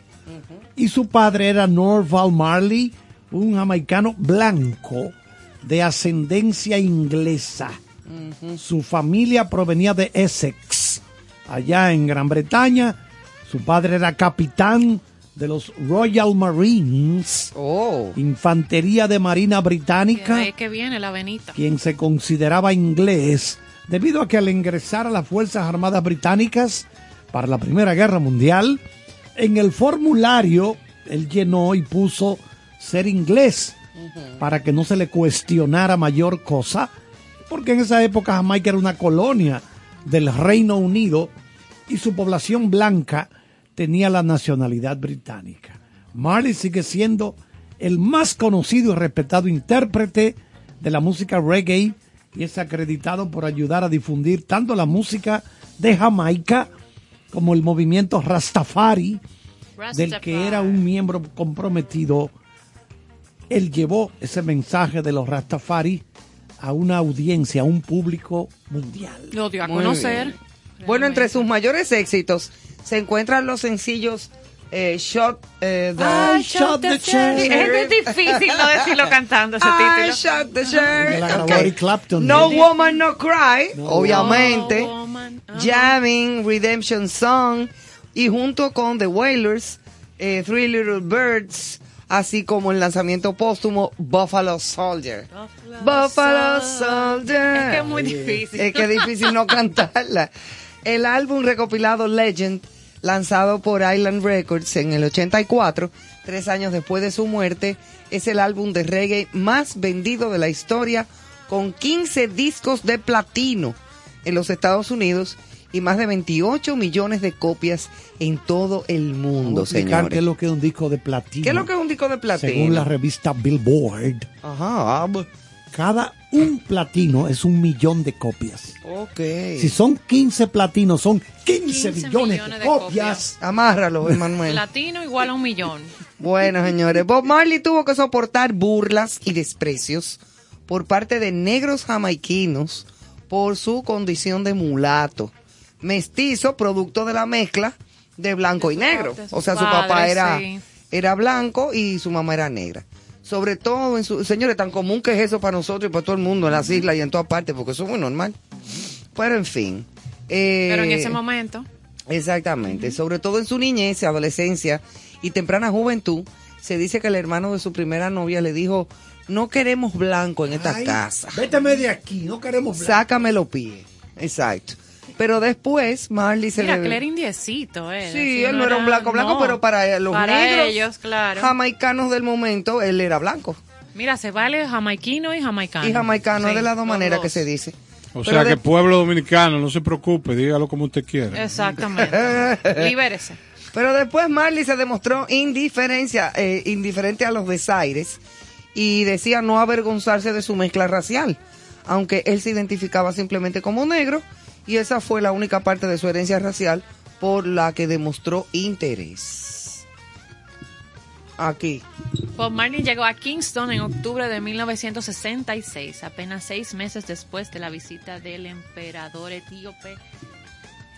Y su padre era Norval Marley, un jamaicano blanco de ascendencia inglesa. Su familia provenía de Essex, allá en Gran Bretaña. Su padre era capitán de los Royal Marines, Oh. infantería de Marina Británica Ahí que viene la venita. quien se consideraba inglés debido a que al ingresar a las Fuerzas Armadas Británicas para la Primera Guerra Mundial, en el formulario él llenó y puso ser inglés para que no se le cuestionara mayor cosa, porque en esa época Jamaica era una colonia del Reino Unido y su población blanca tenía la nacionalidad británica. Marley sigue siendo el más conocido y respetado intérprete de la música reggae y es acreditado por ayudar a difundir tanto la música de Jamaica como el movimiento Rastafari, del que era un miembro comprometido. Él llevó ese mensaje de los Rastafari a una audiencia, a un público mundial. Lo dio a Muy conocer. bien. Bueno, entre sus mayores éxitos se encuentran los sencillos eh, Shot eh, the I shot the sheriff. Es difícil no decirlo cantando ese I título. shot the sheriff. Clapton. No ¿no? Woman No Cry, obviamente. Oh, woman. Ajá. Jamming, Redemption Song y junto con The Wailers, eh, Three Little Birds, así como el lanzamiento póstumo Buffalo Soldier. Buffalo Soldier. Es que es muy difícil. Es que es difícil no cantarla. El álbum recopilado Legend, lanzado por Island Records en el 84, tres años después de su muerte, es el álbum de reggae más vendido de la historia, con 15 discos de platino. en los Estados Unidos y más de 28 millones de copias en todo el mundo, qué es lo que es un disco de platino. ¿Qué es lo que es un disco de platino? Según la revista Billboard, Ajá. cada un platino es un millón de copias. Ok. Si son 15 platinos, son 15, 15 millones, millones de de copias. Amárralo, Emanuel. Latino igual a un millón. Bueno, señores, Bob Marley tuvo que soportar burlas y desprecios por parte de negros jamaiquinos por su condición de mulato, mestizo, producto de la mezcla de blanco y negro. O sea, su papá era, sí. era blanco y su mamá era negra. Sobre todo, en su, señores, tan común que es eso para nosotros y para todo el mundo, en las islas y en todas partes, porque eso es muy normal. Pero en fin. eh, Pero en ese momento, Exactamente, sobre todo en su niñez, adolescencia y temprana juventud, se dice que el hermano de su primera novia le dijo, no queremos blanco en esta Ay, casa, Véteme de aquí, no queremos blanco. sácame los pies. Exacto. Pero después Marley se mira, le... que él era indiecito, eh. Sí, él no era un blanco blanco, no. pero para los Para negros ellos, claro. jamaicanos del momento, él era blanco. Mira, se vale jamaiquino y jamaicano. Y jamaicano Sí, es de las dos maneras dos. que se dice. O Pero sea de- que pueblo dominicano, no se preocupe, dígalo como usted quiera. Exactamente. Libérese. Pero después Marley se demostró indiferencia, eh, indiferente a los desaires y decía no avergonzarse de su mezcla racial, aunque él se identificaba simplemente como negro y esa fue la única parte de su herencia racial por la que demostró interés. Aquí. Bob Marley llegó a Kingston en octubre de 1966, apenas seis meses después de la visita del emperador etíope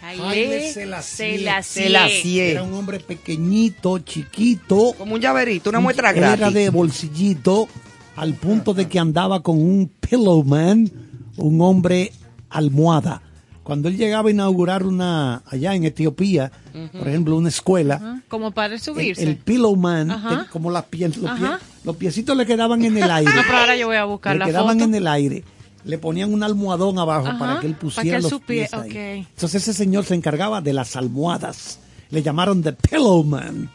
Haile Selassie. Era un hombre pequeñito, chiquito. Como un llaverito, una muestra Era gratis. de bolsillito, al punto de que andaba con un pillowman, un hombre almohada. Cuando él llegaba a inaugurar una, allá en Etiopía, por ejemplo, una escuela, Como para el, subirse. el pillowman, Ajá. te- como las pie- los, pie- Ajá. los piecitos le quedaban en el aire. No, pero ahora yo voy a buscar le la quedaban foto. en el aire. Le ponían un almohadón abajo Ajá, para que él para que pusiera él los pies ahí. Entonces ese señor se encargaba de las almohadas. Le llamaron The Pillowman.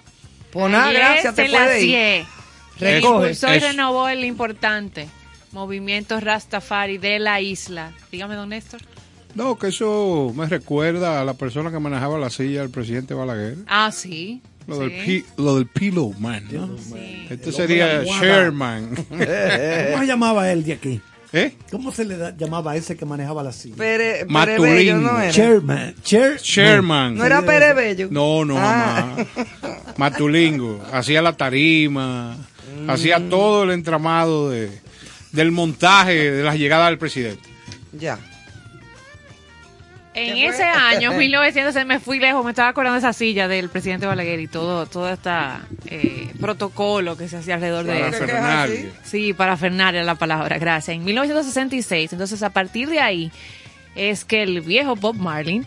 Pues nada, gracias, te puede ir. Recoge. Es- renovó el importante movimiento Rastafari de la isla. Dígame, don Néstor. No, que eso me recuerda a la persona que manejaba la silla del presidente Balaguer. Ah, sí. Lo, sí. del, pi- lo del pillow man, ¿no? Sí. Este El sería hombre almohada. Sherman. ¿Cómo se llamaba él de aquí? ¿Eh? ¿Cómo se le da- llamaba a ese que manejaba la silla? Pere, Matulingo. Pere Bello, ¿no era? Chairman. Chair- Sherman. ¿No era Pere Bello? No, no, Ah. mamá. Matulingo. Hacía la tarima, Mm. hacía todo el entramado de, del montaje de las llegadas del presidente. Ya. En ese año, 1900, me fui lejos, me estaba acordando de esa silla del presidente Balaguer y todo, todo este eh, protocolo que se hacía alrededor de Para eso. ¿Qué es Fernández. Sí, para Fernández era la palabra, gracias. En 1966, entonces a partir de ahí es que el viejo Bob Marley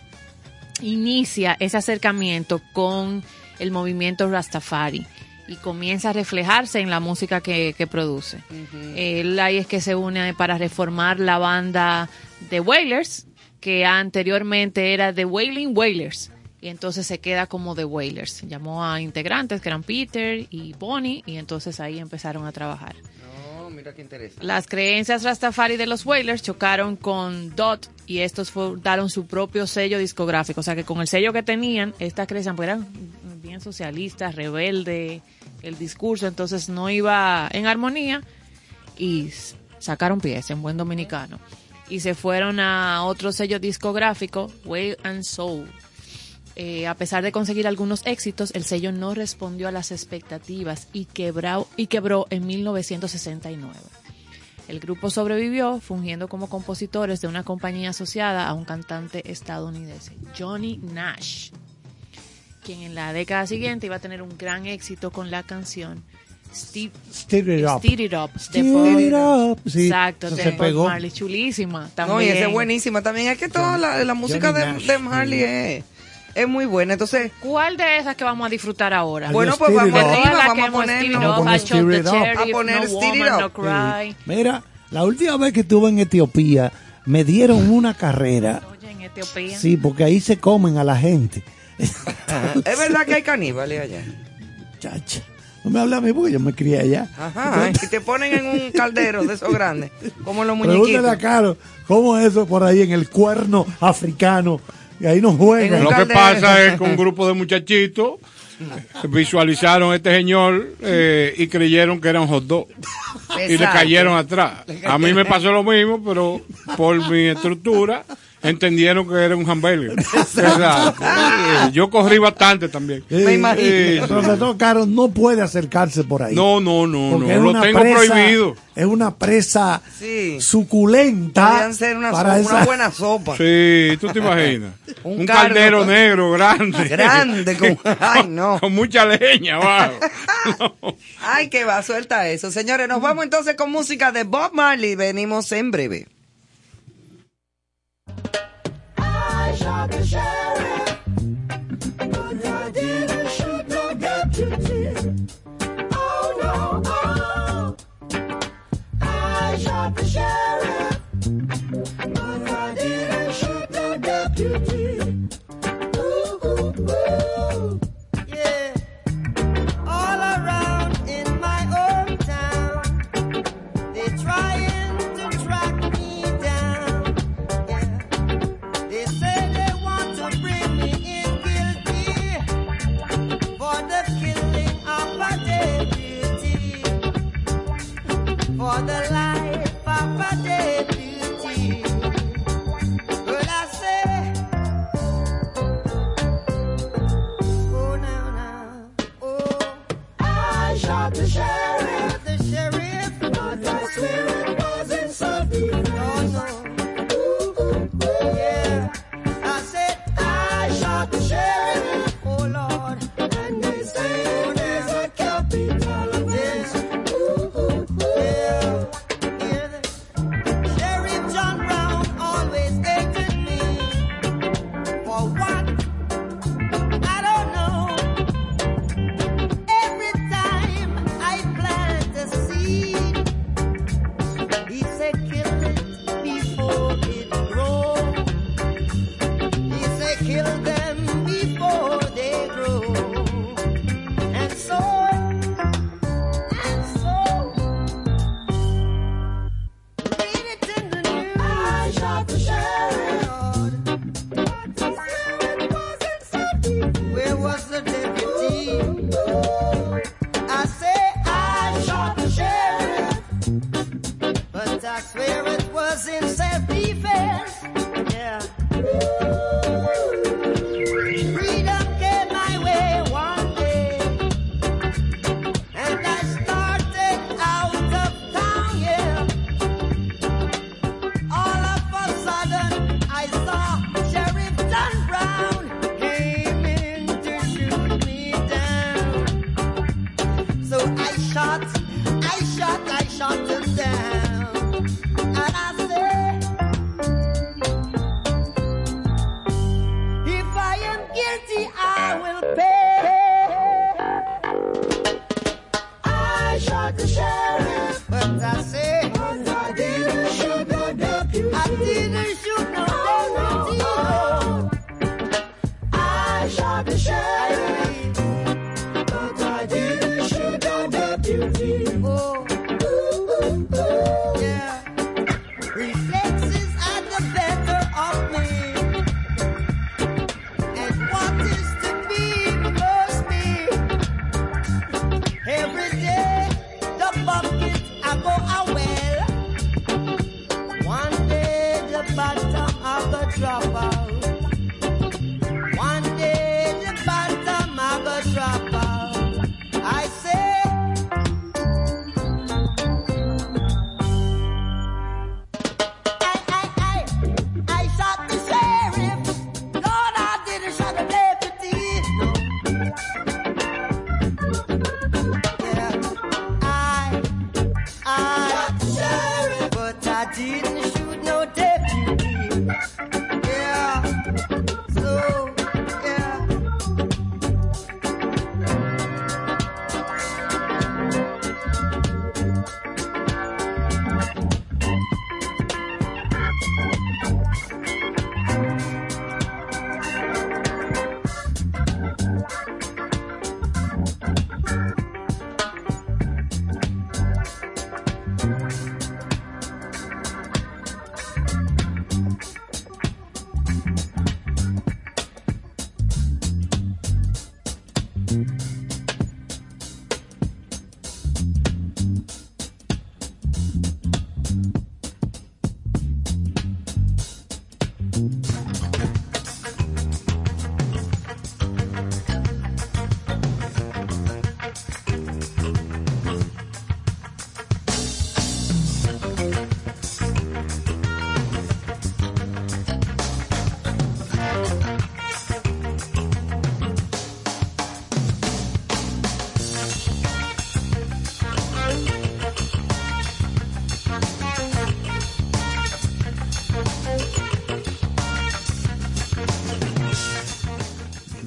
inicia ese acercamiento con el movimiento Rastafari y comienza a reflejarse en la música que, que produce. Él ahí es que se une para reformar la banda The Wailers, que anteriormente era The Wailing Wailers. Y entonces se queda como The Wailers. Llamó a integrantes que eran Peter y Bonnie y entonces ahí empezaron a trabajar. No, mira qué interesante. Las creencias Rastafari de los Wailers chocaron con Dot y estos daron su propio sello discográfico. O sea que con el sello que tenían, estas creencias pues eran bien socialistas, rebelde, el discurso, entonces no iba en armonía y sacaron pies en buen dominicano. Y se fueron a otro sello discográfico, Whale and Soul. Eh, a pesar de conseguir algunos éxitos, el sello no respondió a las expectativas y y quebró en 1969. El grupo sobrevivió fungiendo como compositores de una compañía asociada a un cantante estadounidense, Johnny Nash, quien en la década siguiente iba a tener un gran éxito con la canción Steve, Stir it up. Stir It Up de it up. Sí, Exacto, eso de se Bob pegó. Marley, chulísima. No, y También. esa es buenísima también. Es que toda la, la música Johnny de, Nash. de Marley es, es muy buena. Entonces, ¿Cuál de esas que vamos a disfrutar ahora? Bueno, pues Stir It vamos Up. arriba, vamos a poner. Vamos a poner the It Up. A poner No Stir It Woman, Up. No Cry. Mira, la última vez que estuve en Etiopía, me dieron una carrera. Oye, en Etiopía. Sí, porque ahí se comen a la gente. es verdad que hay caníbales allá. Chacha. No me hable a mí porque yo me crié allá. Ajá, y te ponen en un caldero de esos grandes, como los Pregúntale a muñequitos. Caro, ¿cómo es eso por ahí en el cuerno africano? Y ahí no juegan. Lo que pasa es que un grupo de muchachitos visualizaron a este señor eh, y creyeron que era un hot dog. Y le cayeron atrás. A mí me pasó lo mismo, pero por mi estructura entendieron que era un hamburger. Exacto. Eh, Yo corrí bastante también. Sí, Eh, el profesor Caro no puede acercarse por ahí. No, no, no, no. es Lo una tengo presa- prohibido. Es una presa Sí. suculenta. Podrían ser una, para sopa, una buena sopa. Sí, tú te imaginas. Un caldero negro grande. Grande, con, ay no. Con mucha leña abajo. Ay, que va, suelta eso. Señores, nos vamos entonces con música de Bob Marley. Venimos en breve. Shot the sheriff, but I didn't shoot deputy. Oh no, oh. I shot the sheriff, but I didn't shoot deputy.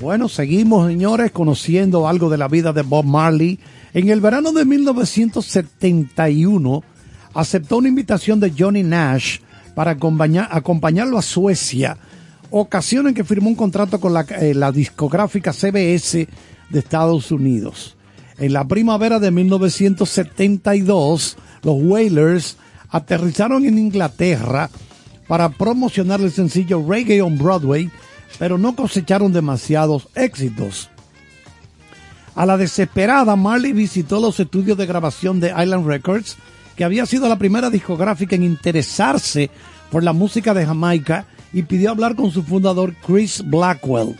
Bueno, seguimos, señores, conociendo algo de la vida de Bob Marley. En el verano de 1971, aceptó una invitación de Johnny Nash para acompañar- acompañarlo a Suecia, ocasión en que firmó un contrato con la, eh, discográfica CBS de Estados Unidos. En la primavera de 1972, los Wailers aterrizaron en Inglaterra para promocionar el sencillo Reggae on Broadway, pero no cosecharon demasiados éxitos. A la desesperada, Marley visitó los estudios de grabación de Island Records, que había sido la primera discográfica en interesarse por la música de Jamaica y pidió hablar con su fundador Chris Blackwell.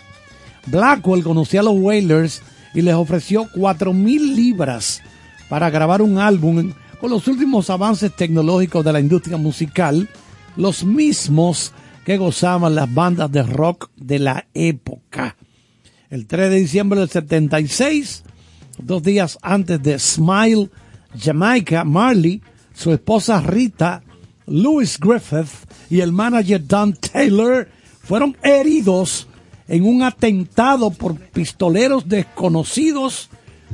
Blackwell conocía a los Wailers y les ofreció cuatro mil libras para grabar un álbum con los últimos avances tecnológicos de la industria musical, los mismos que gozaban las bandas de rock de la época. El 3 de diciembre del 76, dos días antes de Smile, Jamaica, Marley, su esposa Rita, Louis Griffith y el manager Don Taylor fueron heridos en un atentado por pistoleros desconocidos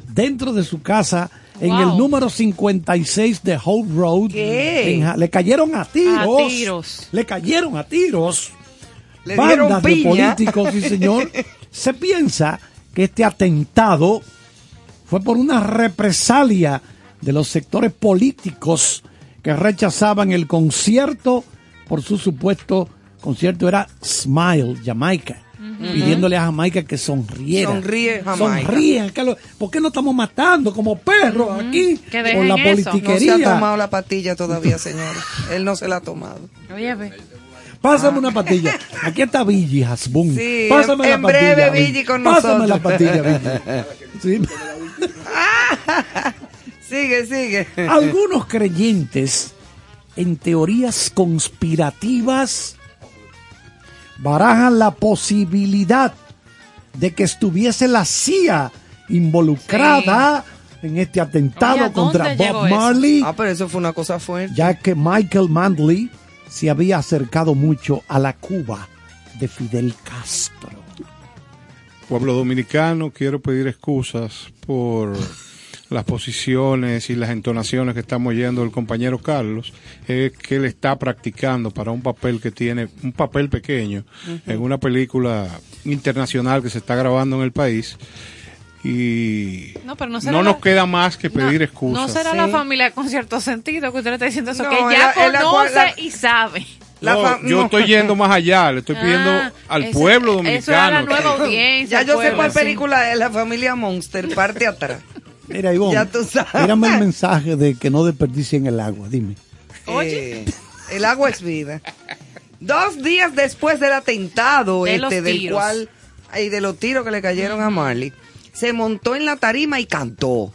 dentro de su casa en Wow. el número 56 de Hope Road. ¿Qué? en Ja- le cayeron a tiros. A tiros. Le cayeron a tiros. Le Bandas de políticos, sí señor. Se piensa que este atentado fue por una represalia de los sectores políticos que rechazaban el concierto por su supuesto concierto era Smile, Jamaica, pidiéndole a Jamaica que sonriera. Sonríe, Jamaica. Sonríe, ¿por qué no estamos matando como perros aquí Que por la eso. No se ha politiquería? tomado la pastilla todavía, señores. Él no se la ha tomado. Oye, ve. Pásame una pastilla. Aquí está Billy Hasbun. Sí, Pásame en- la en breve Billy. Con Pásame la nosotros. pastilla, Billy. Sí. Sigue, sigue. Algunos creyentes en teorías conspirativas barajan la posibilidad de que estuviese la CIA involucrada en este atentado Oye, ¿a contra Bob eso? Marley, Ah, pero eso fue una cosa fuerte. ya que Michael Manley se había acercado mucho a la Cuba de Fidel Castro. Pueblo dominicano, quiero pedir excusas por las posiciones y las entonaciones que estamos oyendo del compañero Carlos, es que él está practicando para un papel que tiene, un papel pequeño, en una película internacional que se está grabando en el país. Y No, pero no será no la- nos queda más que pedir no, excusas. No será Sí. la familia con cierto sentido que usted le está diciendo eso, No, que ya la- conoce la- y sabe. Yo estoy yendo más allá, le estoy pidiendo Ah, al eso- pueblo dominicano. era la nueva que- audiencia. Ya yo sé cuál sí. película es, La Familia Monster, parte atrás. Mira, Ivonne, Ya tú sabes. tírame el mensaje de que no desperdicien el agua, dime. Oye. Eh, el agua es vida. Dos días después del atentado De este, del tiros. cual, y de los tiros que le cayeron a Marley, se montó en la tarima y cantó.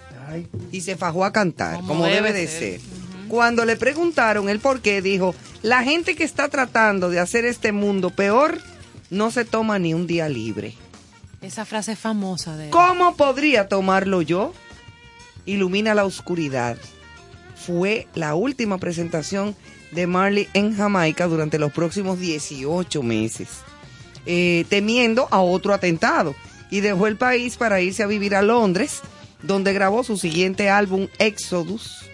Y se fajó a cantar, como, Como debe, debe de ser. ser. Cuando le preguntaron el por qué, dijo, la gente que está tratando de hacer este mundo peor, no se toma ni un día libre. Esa frase es famosa de él. ¿Cómo podría tomarlo yo? Ilumina la oscuridad. Fue la última presentación de Marley en Jamaica durante los próximos 18 meses, eh, temiendo a otro atentado. Y dejó el país para irse a vivir a Londres, donde grabó su siguiente álbum, Exodus,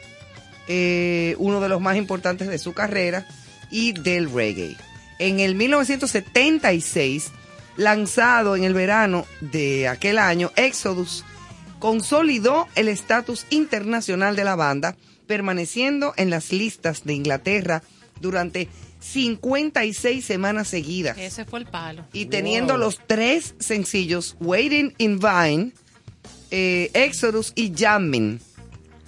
eh, uno de los más importantes de su carrera, y del reggae. En el 1976, lanzado en el verano de aquel año, Exodus consolidó el estatus internacional de la banda, permaneciendo en las listas de Inglaterra durante 56 semanas seguidas Ese fue el palo. y teniendo los tres sencillos Waiting in Vine, eh, Exodus y Jammin',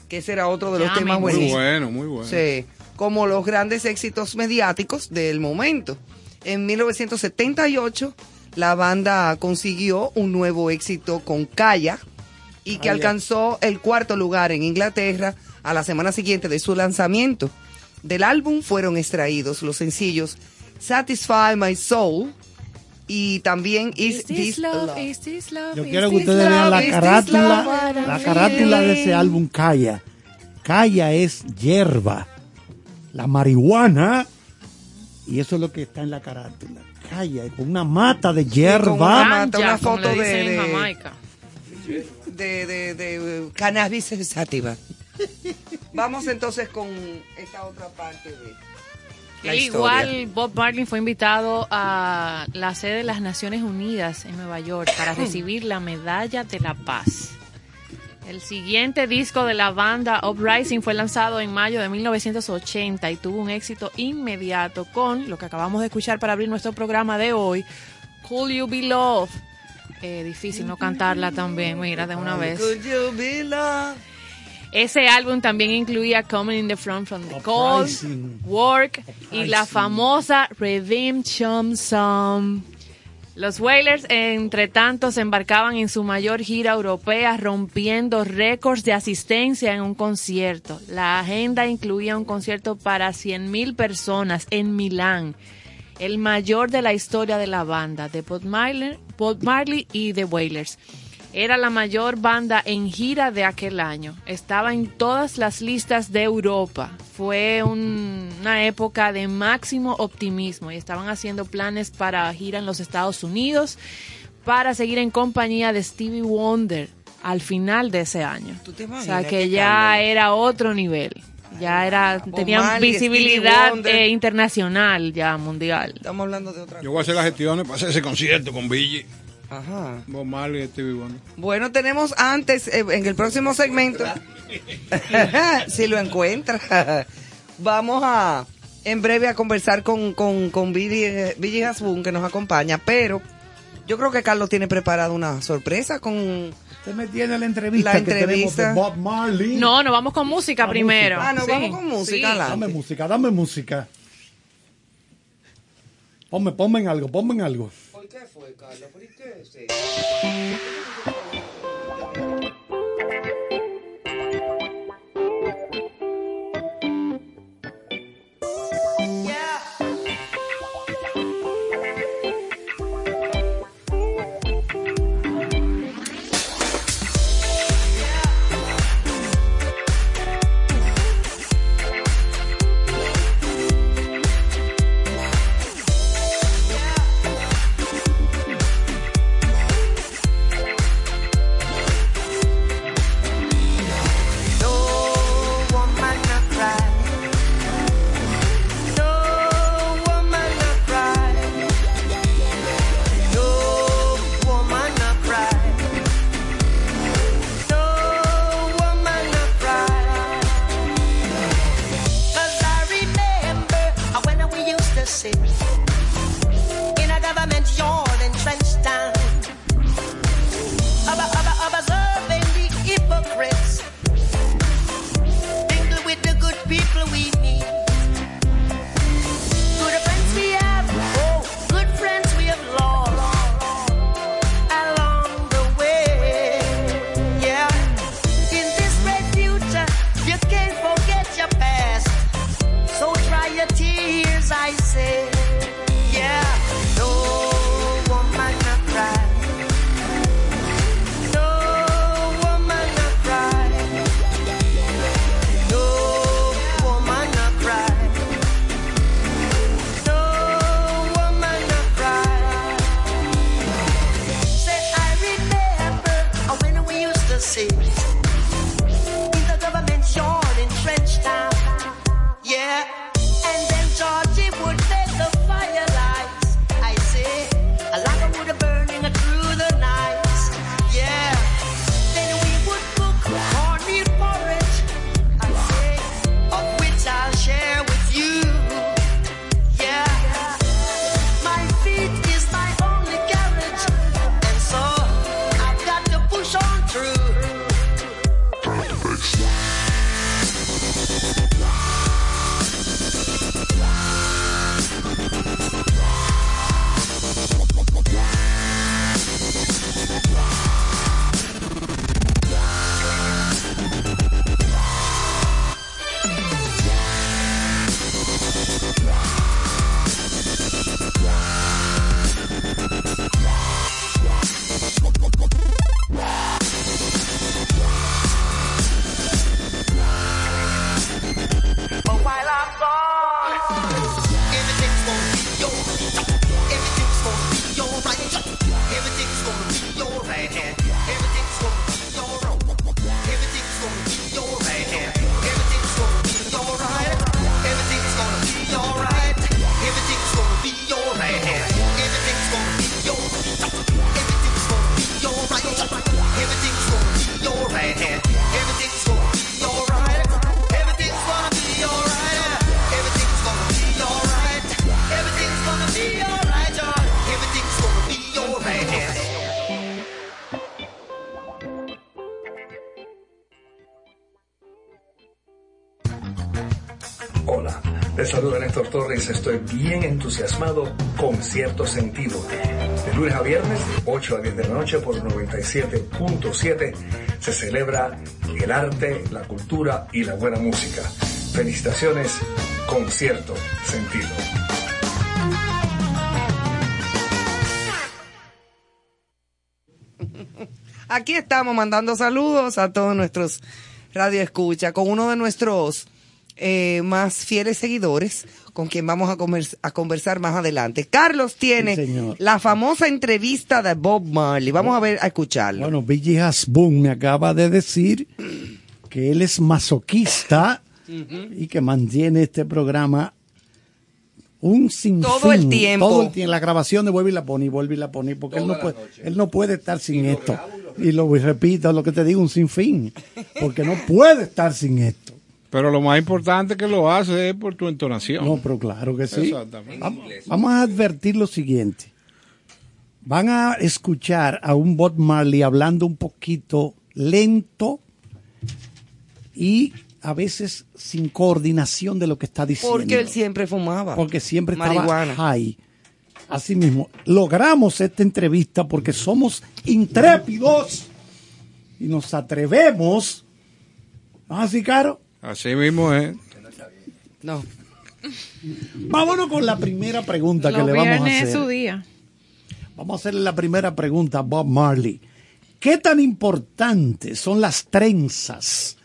que ese era otro de los temas Muy buenísimos. bueno, muy bueno. Sí, como los grandes éxitos mediáticos del momento. En 1978, la banda consiguió un nuevo éxito con Kaya y que alcanzó el cuarto lugar en Inglaterra a la semana siguiente de su lanzamiento. Del álbum fueron extraídos los sencillos Satisfy My Soul y también Is, This Love. Is this love? Yo Is quiero que this ustedes vean love? la is this carátula, love la carátula de ese álbum Calla. Calla es hierba, la marihuana Y eso es lo que está en la carátula. Calla, con una mata de con una hierba. mata, una foto de, de, Jamaica. De, de, de, cannabis sativa. Vamos entonces con esta otra parte de la igual Bob Marley fue invitado a la sede de las Naciones Unidas en Nueva York para recibir la Medalla de la Paz. El siguiente disco de la banda Uprising fue lanzado en mayo de 1980 y tuvo un éxito inmediato con lo que acabamos de escuchar para abrir nuestro programa de hoy, Cool You Be Loved. Eh, difícil no cantarla también, mira, de una vez. Ese álbum también incluía Coming in the Front from the Cold. Work y la famosa Redemption Song. Los Wailers, entre tanto, se embarcaban en su mayor gira europea, rompiendo récords de asistencia en un concierto. La agenda incluía un concierto para 100.000 personas en Milán, el mayor de la historia de la banda, de Bob Marley, Bob Marley y The Wailers. Era la mayor banda en gira de aquel año. Estaba en todas las listas de Europa. Fue un- una época de máximo optimismo y estaban haciendo planes para gira en los Estados Unidos para seguir en compañía de Stevie Wonder al final de ese año. ¿Tú te O sea que ya era otro nivel. Ya era, Bob tenían Marley, visibilidad eh, internacional, ya mundial. Estamos hablando de otra Yo voy a hacer las gestiones para hacer ese concierto con Billy, Ajá. Bob Marley y Stevie Wonder. Bueno, tenemos antes, eh, en el próximo segmento, si lo encuentra, vamos a, en breve, a conversar con, con, con Billy, eh, Billy Hasbun, que nos acompaña, pero yo creo que Carlos tiene preparado una sorpresa con... Usted me tiene la entrevista, La que tenemos entrevista. de Bob Marley. No, nos vamos con música Ah, primero. música. Ah, nos Sí, vamos con música, sí. Dame música, dame música. Ponme, ponme en algo, ponme en algo. ¿Por qué fue, Carlos? ¿Por qué? Sí. Estoy bien entusiasmado con cierto sentido. De lunes a viernes, de 8 a 10 de la noche por 97.7, se celebra el arte, la cultura y la buena música. Felicitaciones con cierto sentido. Aquí estamos mandando saludos a todos nuestros radio escucha con uno de nuestros eh, más fieles seguidores con quien vamos a, convers- a conversar más adelante. Carlos tiene Sí, la famosa entrevista de Bob Marley. Vamos a ver, a escucharlo. Bueno, Billy Hasbun me acaba de decir que él es masoquista y que mantiene este programa un sinfín. Todo el tiempo. Todo el tiempo. La grabación de vuelve y la pone y vuelve y la pone porque él no, puede, él no puede estar sin esto. Y lo repito, lo que te digo, un sinfín. Porque no puede estar sin esto. Pero lo más importante que lo hace es por tu entonación. No, pero claro que sí. Exactamente. Vamos, vamos a advertir lo siguiente. Van a escuchar a un Bob Marley hablando un poquito lento y a veces sin coordinación de lo que está diciendo. porque él siempre fumaba. Porque siempre estaba high. Así mismo, logramos esta entrevista porque somos intrépidos y nos atrevemos. ¿No así, Caro? Así mismo es. No. Vámonos con la primera pregunta que Los le vamos a viernes es hacer. su día. Vamos a hacerle la primera pregunta a Bob Marley. ¿Qué tan importantes son las trenzas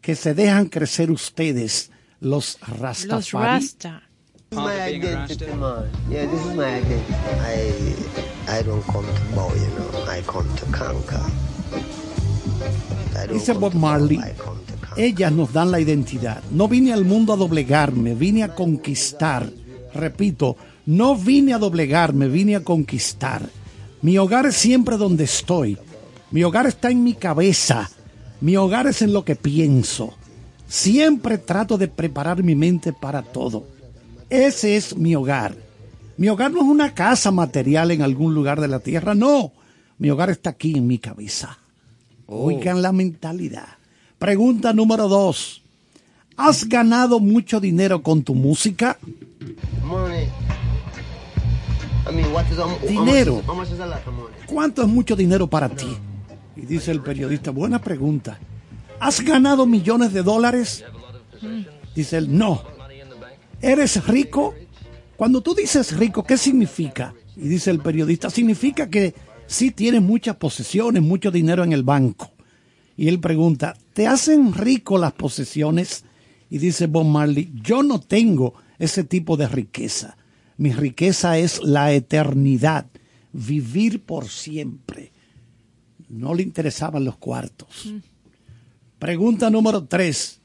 que se dejan crecer ustedes, los Los Rastafari? Rasta. my identity, man. Yeah, this is my identity. I I don't come to bow, you know. I come to conquer. I don't Dice come Bob to bow, Marley, I come to conquer. Ellas nos dan la identidad. No vine al mundo a doblegarme, vine a conquistar. Repito, no vine a doblegarme, vine a conquistar. Mi hogar es siempre donde estoy. Mi hogar está en mi cabeza. Mi hogar es en lo que pienso. Siempre trato de preparar mi mente para todo. Ese es mi hogar. Mi hogar no es una casa material en algún lugar de la tierra, no. Mi hogar está aquí en mi cabeza. Oigan la mentalidad. Pregunta número dos. ¿Has ganado mucho dinero con tu música? Dinero. ¿Cuánto es mucho dinero para ti? Y dice el periodista, buena pregunta. ¿Has ganado millones de dólares? Dice él, no. ¿Eres rico? Cuando tú dices rico, ¿qué significa? Y dice el periodista, significa que sí tienes muchas posesiones, mucho dinero en el banco. Y él pregunta, ¿te hacen rico las posesiones? Y dice Bob Marley, yo no tengo ese tipo de riqueza. Mi riqueza es la eternidad, vivir por siempre. No le interesaban los cuartos. Pregunta número tres.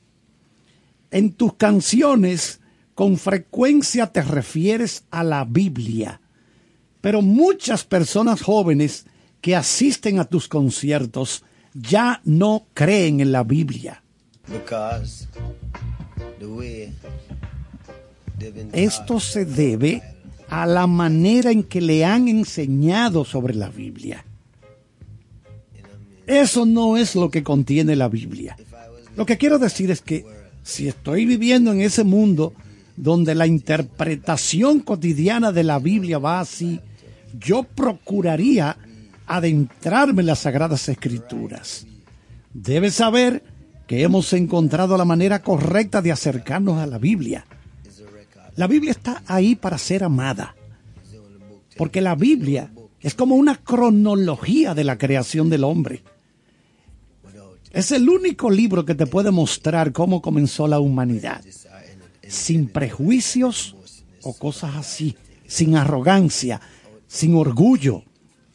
En tus canciones con frecuencia te refieres a la Biblia, pero muchas personas jóvenes que asisten a tus conciertos ya no creen en la Biblia. Esto se debe a la manera en que le han enseñado sobre la Biblia. Eso no es lo que contiene la Biblia. Lo que quiero decir es que si estoy viviendo en ese mundo donde la interpretación cotidiana de la Biblia va así, yo procuraría adentrarme en las sagradas escrituras. Debes saber que hemos encontrado la manera correcta de acercarnos a la Biblia. La Biblia está ahí para ser amada. Porque la Biblia es como una cronología de la creación del hombre. Es el único libro que te puede mostrar cómo comenzó la humanidad. Sin prejuicios o cosas así. Sin arrogancia, sin orgullo.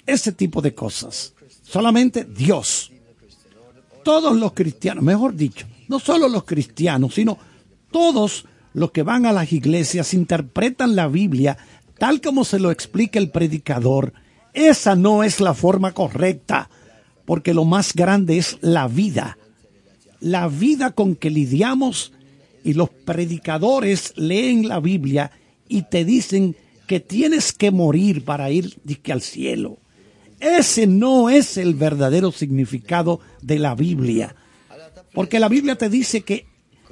Ese tipo de cosas. Solamente Dios. Todos los cristianos, mejor dicho, no solo los cristianos, sino todos los que van a las iglesias interpretan la Biblia tal como se lo explica el predicador. Esa no es la forma correcta, porque lo más grande es la vida. La vida con que lidiamos y los predicadores leen la Biblia y te dicen que tienes que morir para ir al cielo. Ese no es el verdadero significado de la Biblia. Porque la Biblia te dice que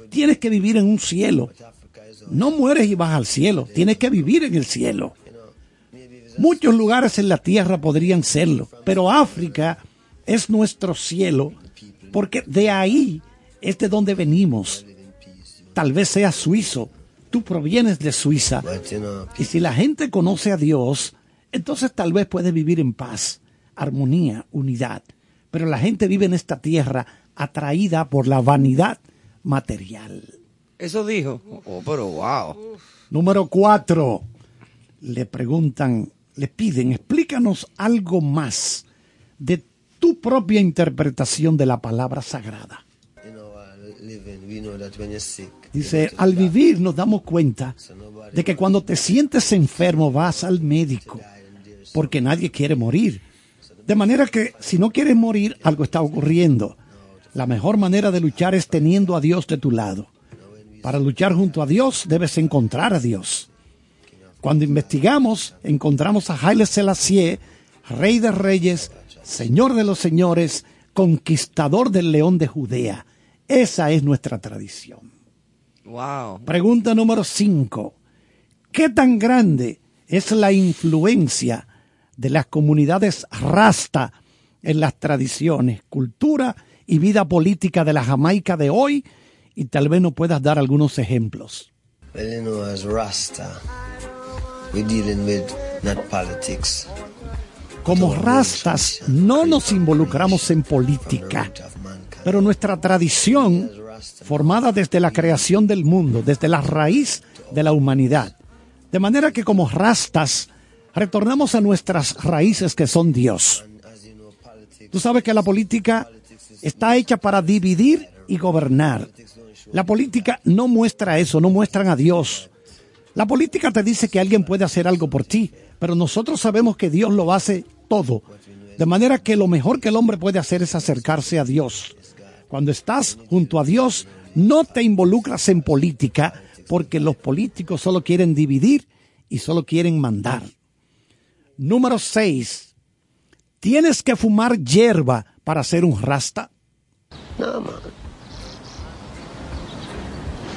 tienes que vivir en un cielo. No mueres y vas al cielo, tienes que vivir en el cielo. Muchos lugares en la tierra podrían serlo, pero África es nuestro cielo porque de ahí es de donde venimos. Tal vez seas suizo, tú provienes de Suiza. Y si la gente conoce a Dios, entonces tal vez puede vivir en paz, armonía, unidad. Pero la gente vive en esta tierra atraída por la vanidad material. Eso dijo. Oh, pero wow. Número cuatro. Le preguntan, le piden, explícanos algo más de tu propia interpretación de la palabra sagrada. Dice, al vivir nos damos cuenta de que cuando te sientes enfermo vas al médico, porque nadie quiere morir. De manera que si no quieres morir, algo está ocurriendo. La mejor manera de luchar es teniendo a Dios de tu lado. Para luchar junto a Dios debes encontrar a Dios. Cuando investigamos, encontramos a Haile Selassie, Rey de Reyes, Señor de los Señores, conquistador del león de Judea. Esa es nuestra tradición. Wow. Pregunta número 5. ¿Qué tan grande es la influencia de las comunidades rasta en las tradiciones, cultura y vida política de la Jamaica de hoy? Y tal vez no puedas dar algunos ejemplos. Well, you know, as Rasta, we're dealing with not politics. Como rastas no nos involucramos en política, pero nuestra tradición, formada desde la creación del mundo, desde la raíz de la humanidad, de manera que como rastas retornamos a nuestras raíces que son Dios. Tú sabes que la política está hecha para dividir y gobernar. La política no muestra eso, no muestran a Dios. La política te dice que alguien puede hacer algo por ti, pero nosotros sabemos que Dios lo hace todo. De manera que lo mejor que el hombre puede hacer es acercarse a Dios. Cuando estás junto a Dios, no te involucras en política, porque los políticos solo quieren dividir y solo quieren mandar. Número 6. ¿Tienes que fumar hierba para ser un rasta? No,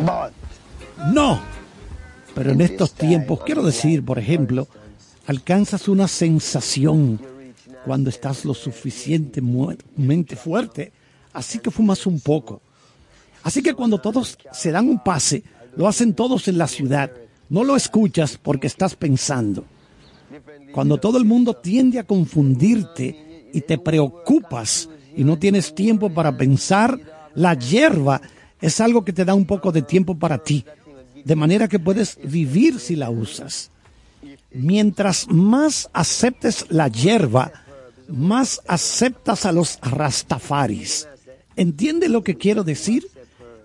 man. No. Pero en estos tiempos, quiero decir, por ejemplo, alcanzas una sensación cuando estás lo suficientemente fuerte, así que fumas un poco. Así que cuando todos se dan un pase, lo hacen todos en la ciudad, no lo escuchas porque estás pensando. Cuando todo el mundo tiende a confundirte y te preocupas y no tienes tiempo para pensar, la hierba es algo que te da un poco de tiempo para ti, de manera que puedes vivir si la usas. Mientras más aceptes la hierba, más aceptas a los rastafaris. ¿Entiende lo que quiero decir?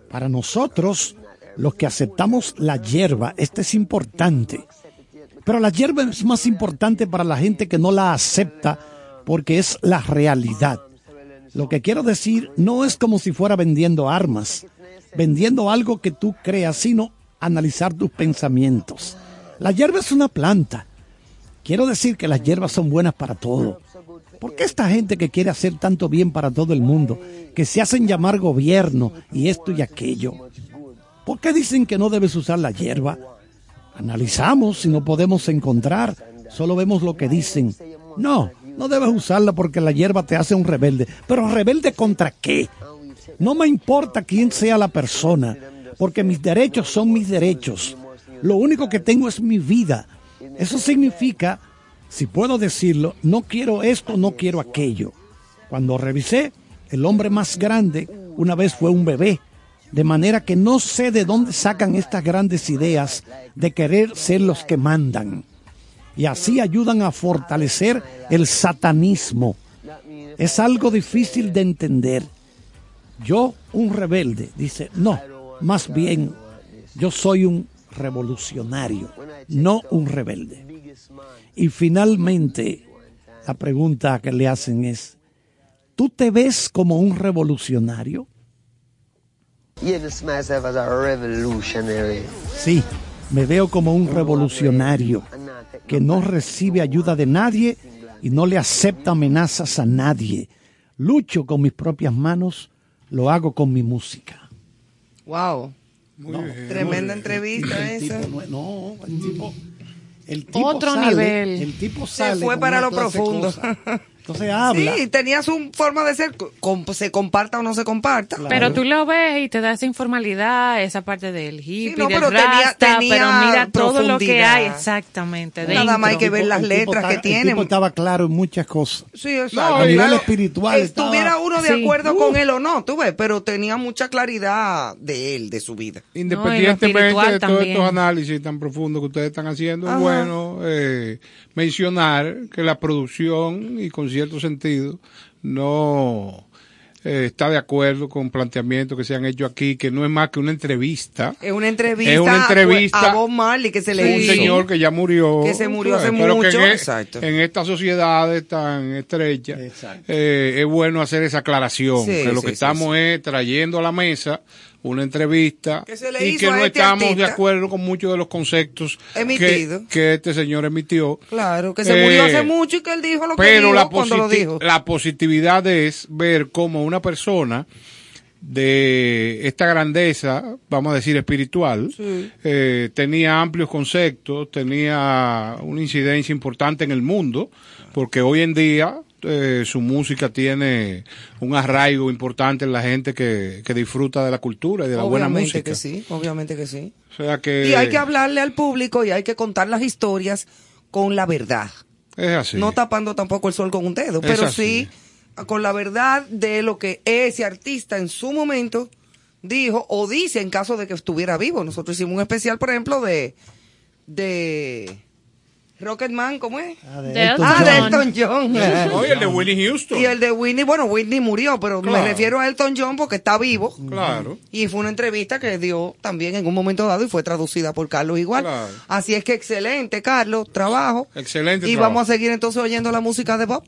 Para nosotros, los que aceptamos la hierba, esto es importante. Pero la hierba es más importante para la gente que no la acepta porque es la realidad. Lo que quiero decir no es como si fuera vendiendo armas, vendiendo algo que tú creas, sino analizar tus pensamientos. La hierba es una planta. Quiero decir que las hierbas son buenas para todo. ¿Por qué esta gente que quiere hacer tanto bien para todo el mundo, que se hacen llamar gobierno y esto y aquello? ¿Por qué dicen que no debes usar la hierba? Analizamos si no podemos encontrar, solo vemos lo que dicen. No, no debes usarla porque la hierba te hace un rebelde. Pero rebelde contra qué? No me importa quién sea la persona, porque mis derechos son mis derechos. Lo único que tengo es mi vida. Eso significa, si puedo decirlo, no quiero esto, no quiero aquello. Cuando revisé, el hombre más grande una vez fue un bebé. De manera que no sé de dónde sacan estas grandes ideas de querer ser los que mandan. Y así ayudan a fortalecer el satanismo. Es algo difícil de entender. Yo, un rebelde, dice, no, más bien yo soy un revolucionario, no un rebelde. Y finalmente, la pregunta que le hacen es, ¿tú te ves como un revolucionario? Yes, myself as a revolutionary. Sí, me veo como un revolucionario que no recibe ayuda de nadie y no le acepta amenazas a nadie. Lucho con mis propias manos, lo hago con mi música. Wow. Muy No, bien. Tremenda entrevista el esa. no, el tipo, el tipo Otro sale, nivel. El tipo Se fue para lo profundo. Entonces habla. Sí, tenía su forma de ser, com- se comparta o no se comparta. Claro. Pero tú lo ves y te da esa informalidad, esa parte del hippie, no, del pero tenía- rasta, tenía pero mira todo lo que hay exactamente. Nada más hay que ver las letras que tiene. El tipo estaba claro en muchas cosas. Sí, exacto. No, a nivel Claro, espiritual Estuviera estaba- uno de Sí. acuerdo Uh. con él o no, tú ves, pero tenía mucha claridad de él, de su vida. Independientemente de todos estos análisis tan profundos que ustedes están haciendo, Ajá. es bueno eh, mencionar que la producción, y con cierto sentido, no eh, está de acuerdo con planteamientos que se han hecho aquí, que no es más que una entrevista. Es una entrevista, Es una entrevista a Bob Marley que se le un hizo. señor que ya murió. Que se murió hace pero que mucho, en, e- exacto. en estas sociedades tan estrechas eh, es bueno hacer esa aclaración, Sí, que lo sí, que sí, estamos es trayendo a la mesa una entrevista y que no este estamos de acuerdo con muchos de los conceptos que, este señor emitió. Claro, que se murió Eh, hace mucho y que él dijo lo que dijo la, cuando lo dijo. la positividad es ver cómo una persona de esta grandeza, vamos a decir espiritual, eh, tenía amplios conceptos, tenía una incidencia importante en el mundo, porque hoy en día eh, su música tiene un arraigo importante en la gente que, que disfruta de la cultura y de la buena obviamente música. que sí, obviamente que sí. O sea que Y hay que hablarle al público y hay que contar las historias con la verdad. es así. No tapando tampoco el sol con un dedo, Es pero así. sí con la verdad de lo que ese artista en su momento dijo o dice en caso de que estuviera vivo. Nosotros hicimos un especial, por ejemplo, de de Rocketman, ¿cómo es? Ah, de De Elton Ah, John. de Elton John. Oye, el de Winnie Houston. Y el de Whitney, bueno, Whitney murió, pero me refiero a Elton John porque está vivo. Claro. Y fue una entrevista que dio también en un momento dado y fue traducida por Carlos igual. Claro. Así es que excelente, Carlos, trabajo. Excelente Y trabajo. vamos a seguir entonces oyendo la música de Bob.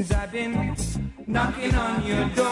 Since I've been knocking on your door.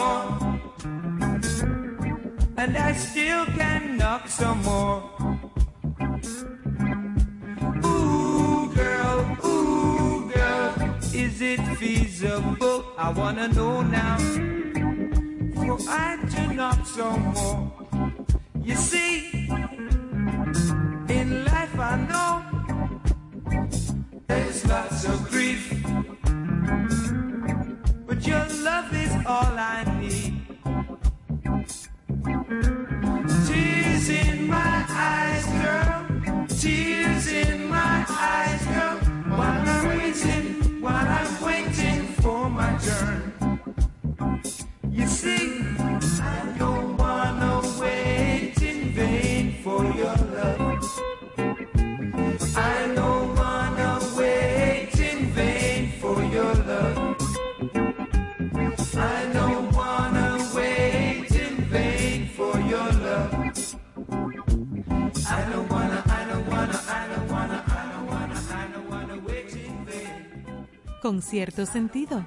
cierto sentido.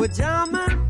We're.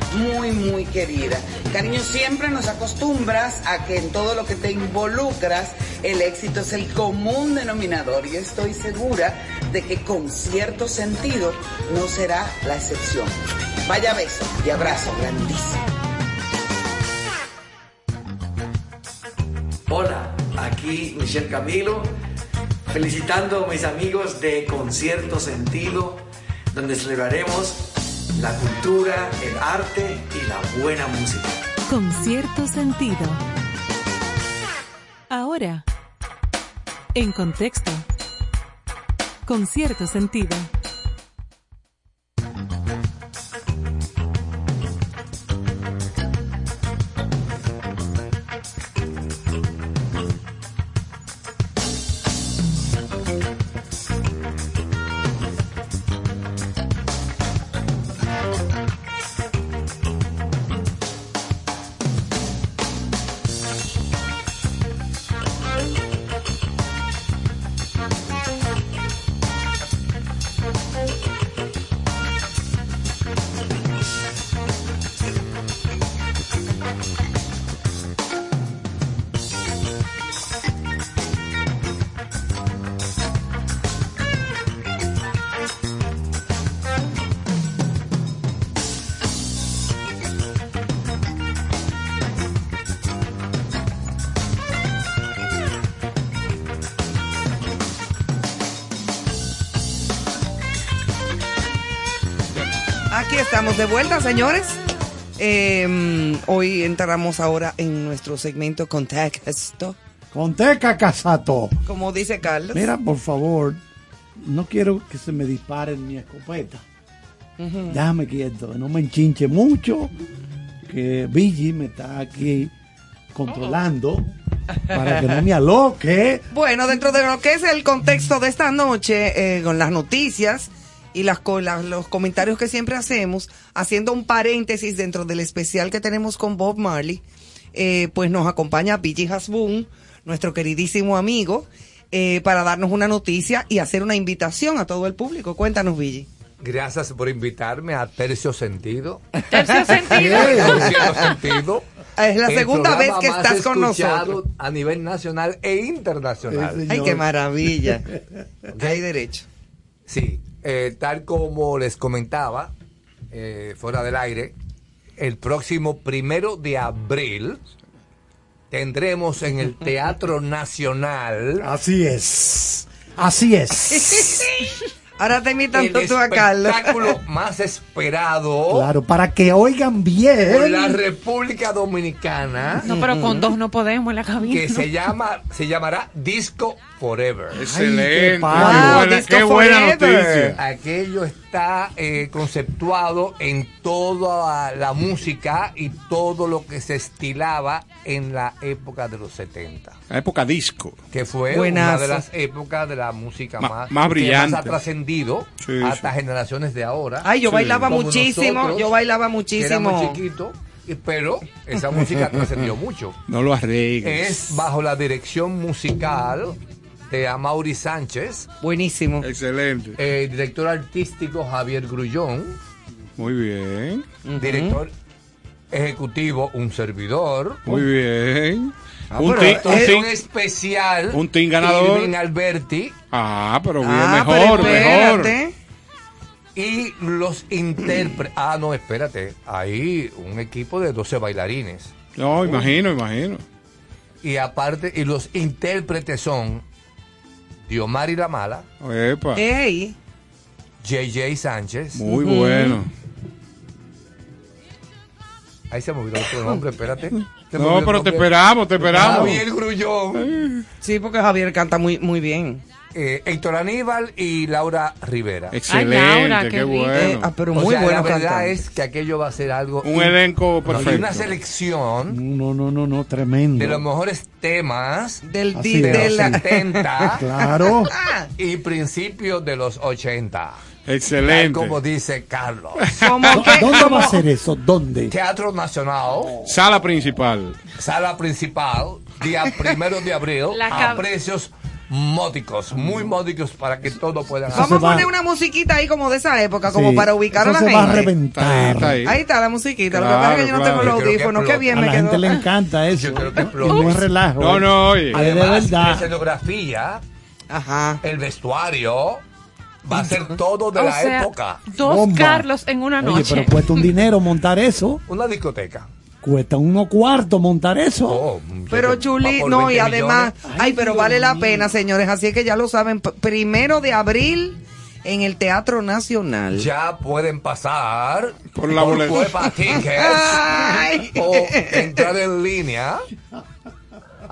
muy, muy querida. Cariño, siempre nos acostumbras a que en todo lo que te involucras, el éxito es el común denominador. y estoy segura de que con cierto sentido no será la excepción. Vaya beso y abrazo grandísimo. Hola, aquí Michelle Camilo, felicitando a mis amigos de Concierto Sentido, donde celebraremos la cultura, el arte y la buena música. Con cierto sentido. Ahora, en contexto. Con cierto sentido. De vuelta, señores. Eh, hoy entramos ahora en nuestro segmento Contexto. Conteca Casato. Como dice Carlos. Mira, por favor, no quiero que se me dispare mi escopeta. Ujú. Déjame quieto, no me enchinche mucho, que Billy me está aquí controlando para que no me aloque. Bueno, dentro de lo que es el contexto de esta noche, eh, con las noticias y las, las- los comentarios que siempre hacemos, haciendo un paréntesis dentro del especial que tenemos con Bob Marley, eh, pues nos acompaña Billy Hasbun, nuestro queridísimo amigo, eh, para darnos una noticia y hacer una invitación a todo el público. Cuéntanos, Billy. Gracias por invitarme a Tercio Sentido. Tercio Sentido. Tercio Sentido. Es la El segunda vez que estás con nosotros. A nivel nacional e internacional. Ay, qué maravilla. Hay derecho. Sí, eh, tal como les comentaba, eh, fuera del aire, el próximo primero de abril tendremos en el Teatro Nacional. Así es. Así es. Ahora te imitan el tú a Carlos. espectáculo más esperado Claro, para que oigan bien. por la República Dominicana. No, pero con dos no podemos en la cabina. que se llama se llamará Disco Forever. Excelente. qué padre. Qué buena, Disco qué buena Forever. noticia. Aquello está eh, conceptuado en toda la música y todo lo que se estilaba en la época de los 70, La época disco. que fue Buenazo. una de las épocas de la música Ma- más, más que brillante. ha trascendido Sí, hasta generaciones de ahora. Ay, yo Sí. bailaba Como muchísimo, nosotros, yo bailaba que muchísimo. éramos chiquitos, y- pero esa música trascendió mucho. No lo arregles. Es bajo la dirección musical de Amaury Sánchez, Buenísimo. Excelente. eh, director artístico Javier Grullón, Muy bien. director ejecutivo un servidor, Muy bien. Ah, un, es un, team- especial un team ganador. Irving Alberti Ah, pero bien, Ah, mejor, pero mejor. y los intérpretes. Ah, no, espérate, hay un equipo de 12 bailarines. No, imagino, imagino. Y aparte, y los intérpretes son Diomari La Mala, Epa, Ey, JJ Sánchez. muy bueno. Ahí se me olvidó otro nombre, espérate. No, pero te esperamos, te esperamos. Javier Grullón, sí, porque Javier canta muy, muy bien. Eh, Héctor Aníbal y Laura Rivera. Excelente, Laura, qué qué rico. Eh, bueno. ah, pero O muy sea, bueno la verdad cantante. es que aquello va a ser algo. Un elenco perfecto. una selección No, no, no, no, tremendo. de los mejores temas Del, Así es. de de los la- 70 Claro. y principios de los 80. Tal Excelente. como dice Carlos. que, ¿Dónde va a ser eso? ¿Dónde? Teatro Nacional, Sala principal. sala principal, día primero de abril, La a precios módicos, muy módicos para que todo pueda Vamos a va. poner una musiquita ahí como de esa época, como Sí, para ubicar a la se va a gente. reventar. Está ahí, está Ahí está la musiquita. lo que Claro, pasa es que yo no tengo claro. los audífonos. Qué bien A me la quedó. gente le encanta eso. Yo creo que no relajo. No, ¿eh? no, oye. De Además, la verdad. escenografía, Ajá. el vestuario, va a ser todo de O la sea, época. Dos Bomba. Carlos en una Oye, noche. pero cuesta un dinero montar eso. Una discoteca. Cuesta unos cuartos montar eso. Oh, Pero Chuli, no, y además, ay, pero vale la pena, señores, así es que ya lo saben, primero de abril en el Teatro Nacional. Ya pueden pasar Por la boleta. Tickets o entrar en línea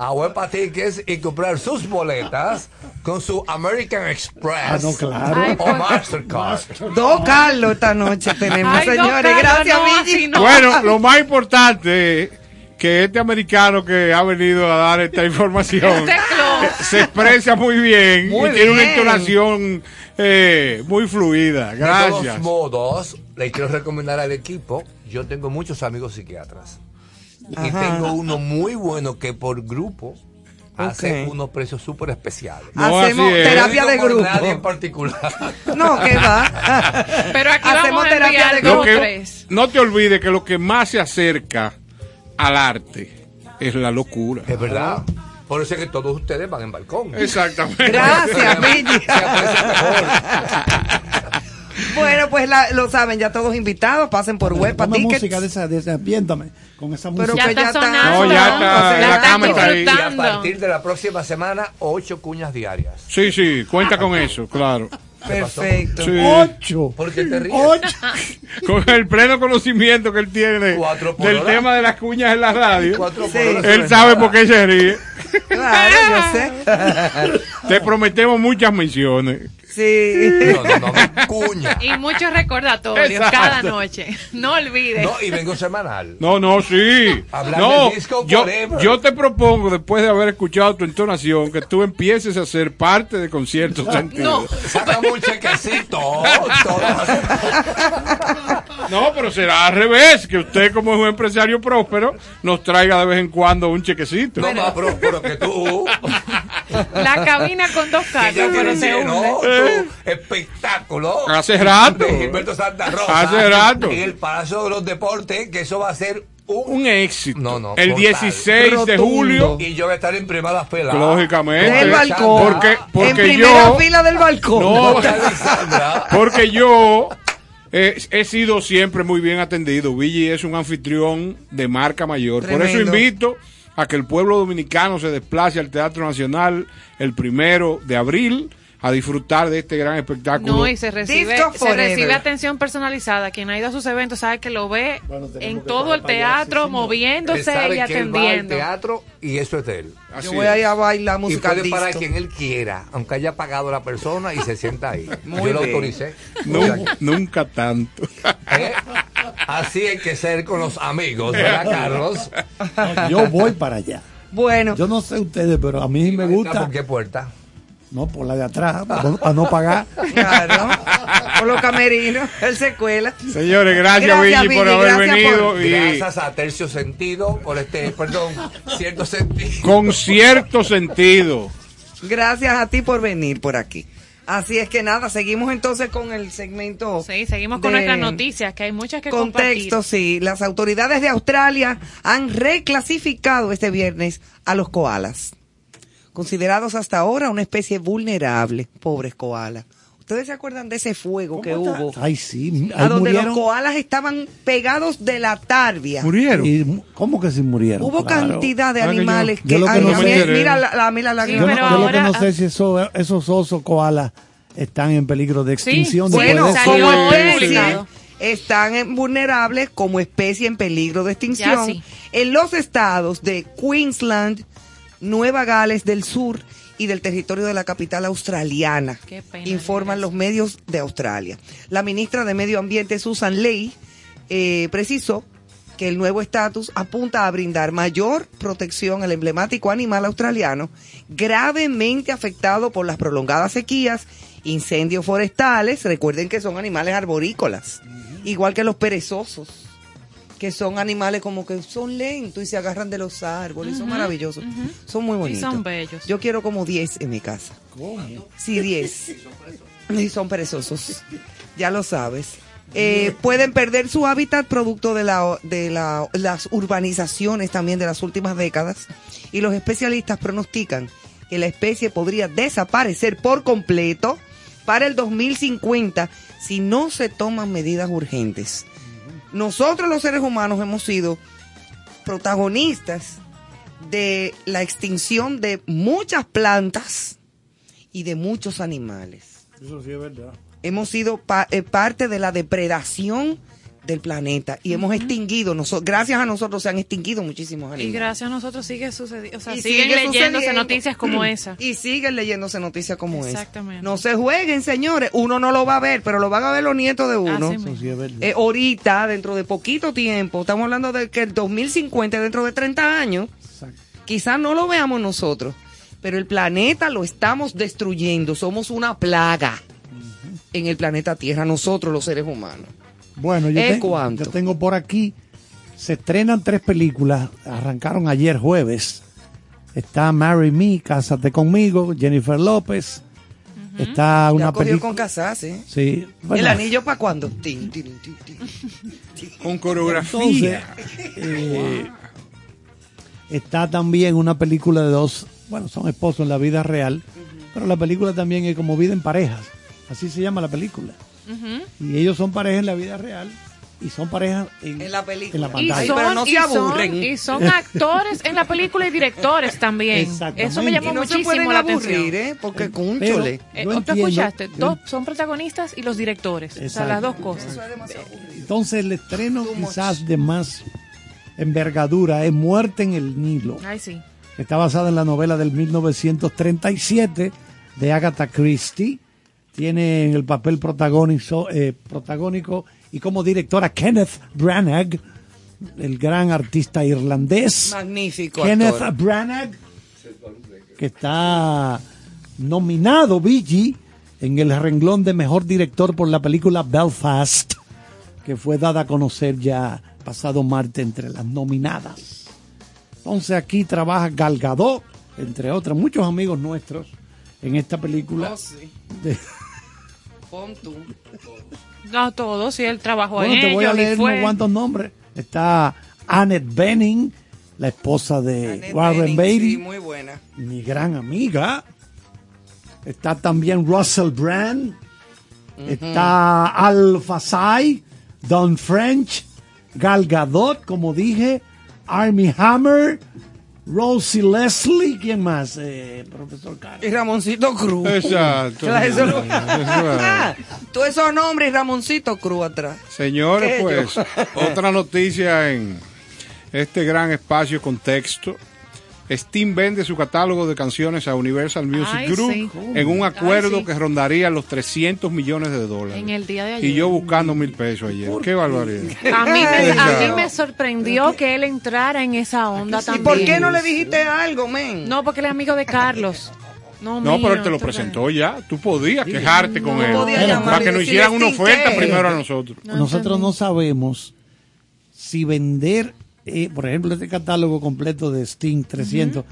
a Huepa Tickets y comprar sus boletas con su American Express Ah, no, claro. Ay, o pues- Mastercard. Dos Carlos esta noche tenemos, Ay, señores. Carlos, Gracias, no. Bueno, lo más importante es que este americano que ha venido a dar esta información Este se expresa muy bien Muy y tiene una entonación eh, muy fluida. De Gracias. todos modos, le quiero recomendar al equipo, yo tengo muchos amigos psiquiatras. Y tengo uno muy bueno que por grupo hace unos precios súper especiales. No, Hacemos terapia No de grupo. Nadie en particular. No, que va. Pero aquí Hacemos vamos a terapia de dos que- tres. no te olvides que lo que más se acerca al arte es la locura. Es verdad. Por eso es que todos ustedes van en balcón. Exactamente. Gracias, Vigi. Bueno, pues la- lo saben, ya todos invitados, pasen por web para música de esa, de esa, con esa Pero música. Ya que está ya está. sonando. No, ya está, la cama está ahí. Y a partir de la próxima semana, ocho cuñas diarias. Sí, sí, cuenta con eso, claro. Perfecto. Sí. Ocho. ¿Por qué te ríes? Ocho. Con el pleno conocimiento que él tiene Cuatro del hora. tema de las cuñas en la radio, Cuatro Sí. él sabe por qué se ríe. Claro, yo sé. Te prometemos muchas menciones. Sí. No, no, no, cuña. Y muchos recordatorios Exacto. cada noche. No olvides. No, y vengo semanal. No, no, sí. Hablar No, del disco yo, Forever. yo te propongo, después de haber escuchado tu entonación, que tú empieces a ser parte de conciertos sentidos. Sácame un chequecito. No, pero será al revés, que usted como es un empresario próspero nos traiga de vez en cuando un chequecito. No más próspero que tú. La cabina con dos carros, pero se lleno hunde. Espectáculo. Hace rato. De Gilberto Santa Rosa. Hace rato. En el Palacio de los Deportes, que eso va a ser un. Un éxito. No, no, el total. 16 de julio, Y yo voy a estar en primera fila. lógicamente. Del balcón. Porque, en primera yo... fila del balcón. No, porque yo eh, he sido siempre muy bien atendido. Vigi es un anfitrión de marca mayor. Por eso invito a que el pueblo dominicano se desplace al Teatro Nacional el primero de abril a disfrutar de este gran espectáculo. No, y se recibe, se recibe atención personalizada. Quien ha ido a sus eventos sabe que lo ve Bueno, en todo el para allá, teatro, sí, moviéndose sabe y que él va al atendiendo. teatro y eso es de él. Así Yo voy a es. ir a bailar Y música puede parar disco. quien él quiera, aunque haya pagado la persona y se sienta ahí. Muy yo lo autoricé. Nunca tanto. ¿eh? Así hay que ser con los amigos, ¿verdad, Carlos? Yo voy para allá. Bueno, Yo no sé ustedes, pero a mí me gusta. ¿Por qué puerta? No, por la de atrás, para no, pagar. claro. Por los camerinos, él se cuela. Señores, gracias, Gracias, por haber gracias venido. por- y Gracias a Tercio Sentido por este, perdón, cierto sentido. con cierto sentido. Gracias a ti por venir por aquí. Así es que nada, seguimos entonces con el segmento. Sí, seguimos con nuestras noticias, que hay muchas que compartir. Contexto, sí. Las autoridades de Australia han reclasificado este viernes a los koalas, considerados hasta ahora una especie vulnerable. Pobres koalas. ¿Ustedes se acuerdan de ese fuego que hubo? Ay, sí. A Ahí donde los koalas estaban pegados de la tarbia. ¿Murieron? Y, ¿Cómo que sí murieron? Hubo Claro. cantidad de Ah, animales que... a mira la, mira la Sí, Yo, no, pero yo lo que ahora- no sé si eso- esos osos koalas están en peligro de extinción. sí, Bueno, como especie, están en- vulnerables como especie en peligro de extinción Ya, sí. en los estados de Queensland, Nueva Gales del Sur y del territorio de la capital australiana, Qué pena, informan los medios de Australia. La ministra de Medio Ambiente, Susan Ley, eh, precisó que el nuevo estatus apunta a brindar mayor protección al emblemático animal australiano, gravemente afectado por las prolongadas sequías, incendios forestales, recuerden que son animales arborícolas, igual que los perezosos, que son animales como que son lentos y se agarran de los árboles, son Ujú, maravillosos, son muy Y bonitos. son bellos. Yo quiero como 10 en mi casa. Sí, 10. Y son perezosos. Ya lo sabes. Eh, pueden perder su hábitat producto de, la, de la- las urbanizaciones también de las últimas décadas. Y los especialistas pronostican que la especie podría desaparecer por completo para el 2050 si no se toman medidas urgentes. Nosotros los seres humanos hemos sido protagonistas de la extinción de muchas plantas y de muchos animales. Eso sí es verdad. Hemos sido pa- eh, parte de la depredación del planeta y hemos extinguido, gracias a nosotros se han extinguido muchísimos Y animales. gracias a nosotros sigue sucediendo. O sea, Y siguen sigue leyéndose sucediendo. noticias como esa. Y siguen leyéndose noticias como esa. Exactamente. No se jueguen, señores. Uno no lo va a ver, pero lo van a ver los nietos de uno. Sí. Eh, ahorita, dentro de poquito tiempo, estamos hablando de que el 2050, dentro de 30 años, quizás no lo veamos nosotros, pero el planeta lo estamos destruyendo. Somos una plaga en el planeta Tierra, nosotros los seres humanos. Bueno, yo, ¿Eh, te- yo tengo por aquí, se estrenan tres películas, arrancaron ayer jueves. Está Marry Me, Cásate conmigo, Jennifer López. Está una película... con casarse. Sí, bueno, ¿El anillo para cuándo? Tin, tin, tin, tin. Con coreografía. Entonces, eh, está también una película de dos, bueno, son esposos en la vida real, pero la película también es como vida en parejas. Así se llama la película. Y ellos son pareja en la vida real y son pareja en, En la película. en la Y pantalla. son, pero no se y son- aburren. y son actores en la película y directores también. Eso me llamó Y no se muchísimo pueden la aburrir, atención. ¿eh? Porque, Pero- cúnchole. Eh, ¿Tú entiendo, escuchaste? yo- Dos son protagonistas y los directores. O sea, Exacto. las dos cosas. Eso es demasiado aburrido. Entonces el estreno Too much. quizás de más envergadura es Muerte en el Nilo. Ay, sí. Está basada en la novela del 1937 de Agatha Christie. Tiene en el papel protagónico, eh, protagónico y como directora Kenneth Branagh, el gran artista irlandés. Magnífico Kenneth actor. Branagh, que está nominado, Vigi, en el renglón de mejor director por la película Belfast, que fue dada a conocer ya pasado martes entre las nominadas. Entonces aquí trabaja Gal Gadot, entre otros, muchos amigos nuestros en esta película. Oh, sí. De- Pon tú. No, todos, sí, el trabajo bueno, en te voy a ellos leer unos cuantos nombres. Está Annette Bening, la esposa de Annette Warren Beatty. Sí, muy buena. mi gran amiga. Está también Russell Brand. Está Al Fasai, Don French, Gal Gadot, como dije, Army Hammer, Rosie Leslie, ¿quién más? Eh, profesor Carlos. Y Ramoncito Cruz. Exacto. Claro, Todos esos nombres y Ramoncito Cruz atrás. Señores, ¿Qué pues, otra noticia en este gran espacio contexto. Steam vende su catálogo de canciones a Universal Music Ay, Group sí. en un acuerdo Ay, sí. que rondaría los 300 millones de dólares. En el día de ayer. Y yo buscando mil pesos ayer. Qué barbaridad. A mí, me, a Exacto. mí me sorprendió que él entrara en esa onda ¿Y también. por qué no le dijiste algo, men? No, porque él es amigo de Carlos. No, No, mío, pero él te lo presentó ya. Tú podías quejarte con No él. podía Para que y nos hicieran una "Steam, oferta ¿qué?". primero a nosotros. No Nosotros no sabemos si vender, eh, por ejemplo, este catálogo completo de Sting 300.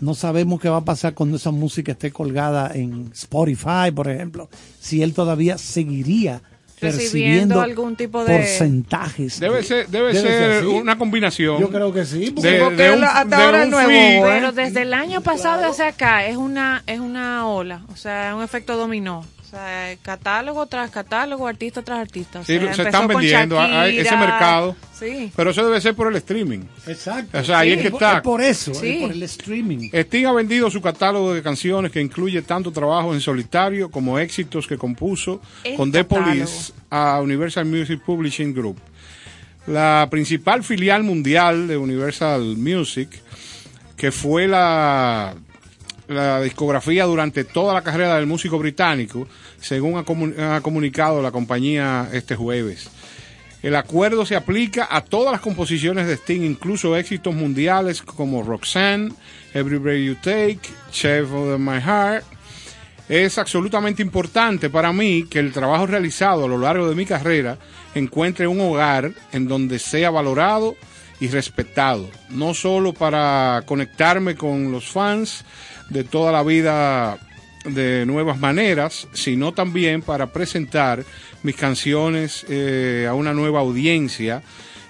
No sabemos qué va a pasar cuando esa música esté colgada en Spotify, por ejemplo. Si él todavía seguiría Recibiendo percibiendo algún tipo de- porcentajes. Debe ser, debe ser una combinación. Yo creo que sí. porque- de, porque de él un, hasta de ahora es nuevo. ¿eh? Pero desde el año pasado hacia acá es una es una ola, o sea, es un efecto dominó. Sea, catálogo tras catálogo, artista tras artista. O Sí, sea, se están vendiendo. Hay ese mercado. Sí. Pero eso debe ser por el streaming. Exacto. O sea, ahí es que está. Es por eso, Sí. es por el streaming. Sting ha vendido su catálogo de canciones que incluye tanto trabajo en solitario como éxitos que compuso El con The. Police a Universal Music Publishing Group. La principal filial mundial de Universal Music, que fue la, la discografía durante toda la carrera del músico británico, según ha, comu- ha comunicado la compañía este jueves. El acuerdo se aplica a todas las composiciones de Sting, incluso éxitos mundiales como Roxanne, Every Breath You Take, Chef of My Heart. Es absolutamente importante para mí que el trabajo realizado a lo largo de mi carrera encuentre un hogar en donde sea valorado y respetado, no solo para conectarme con los fans de toda la vida de nuevas maneras, sino también para presentar mis canciones eh, a una nueva audiencia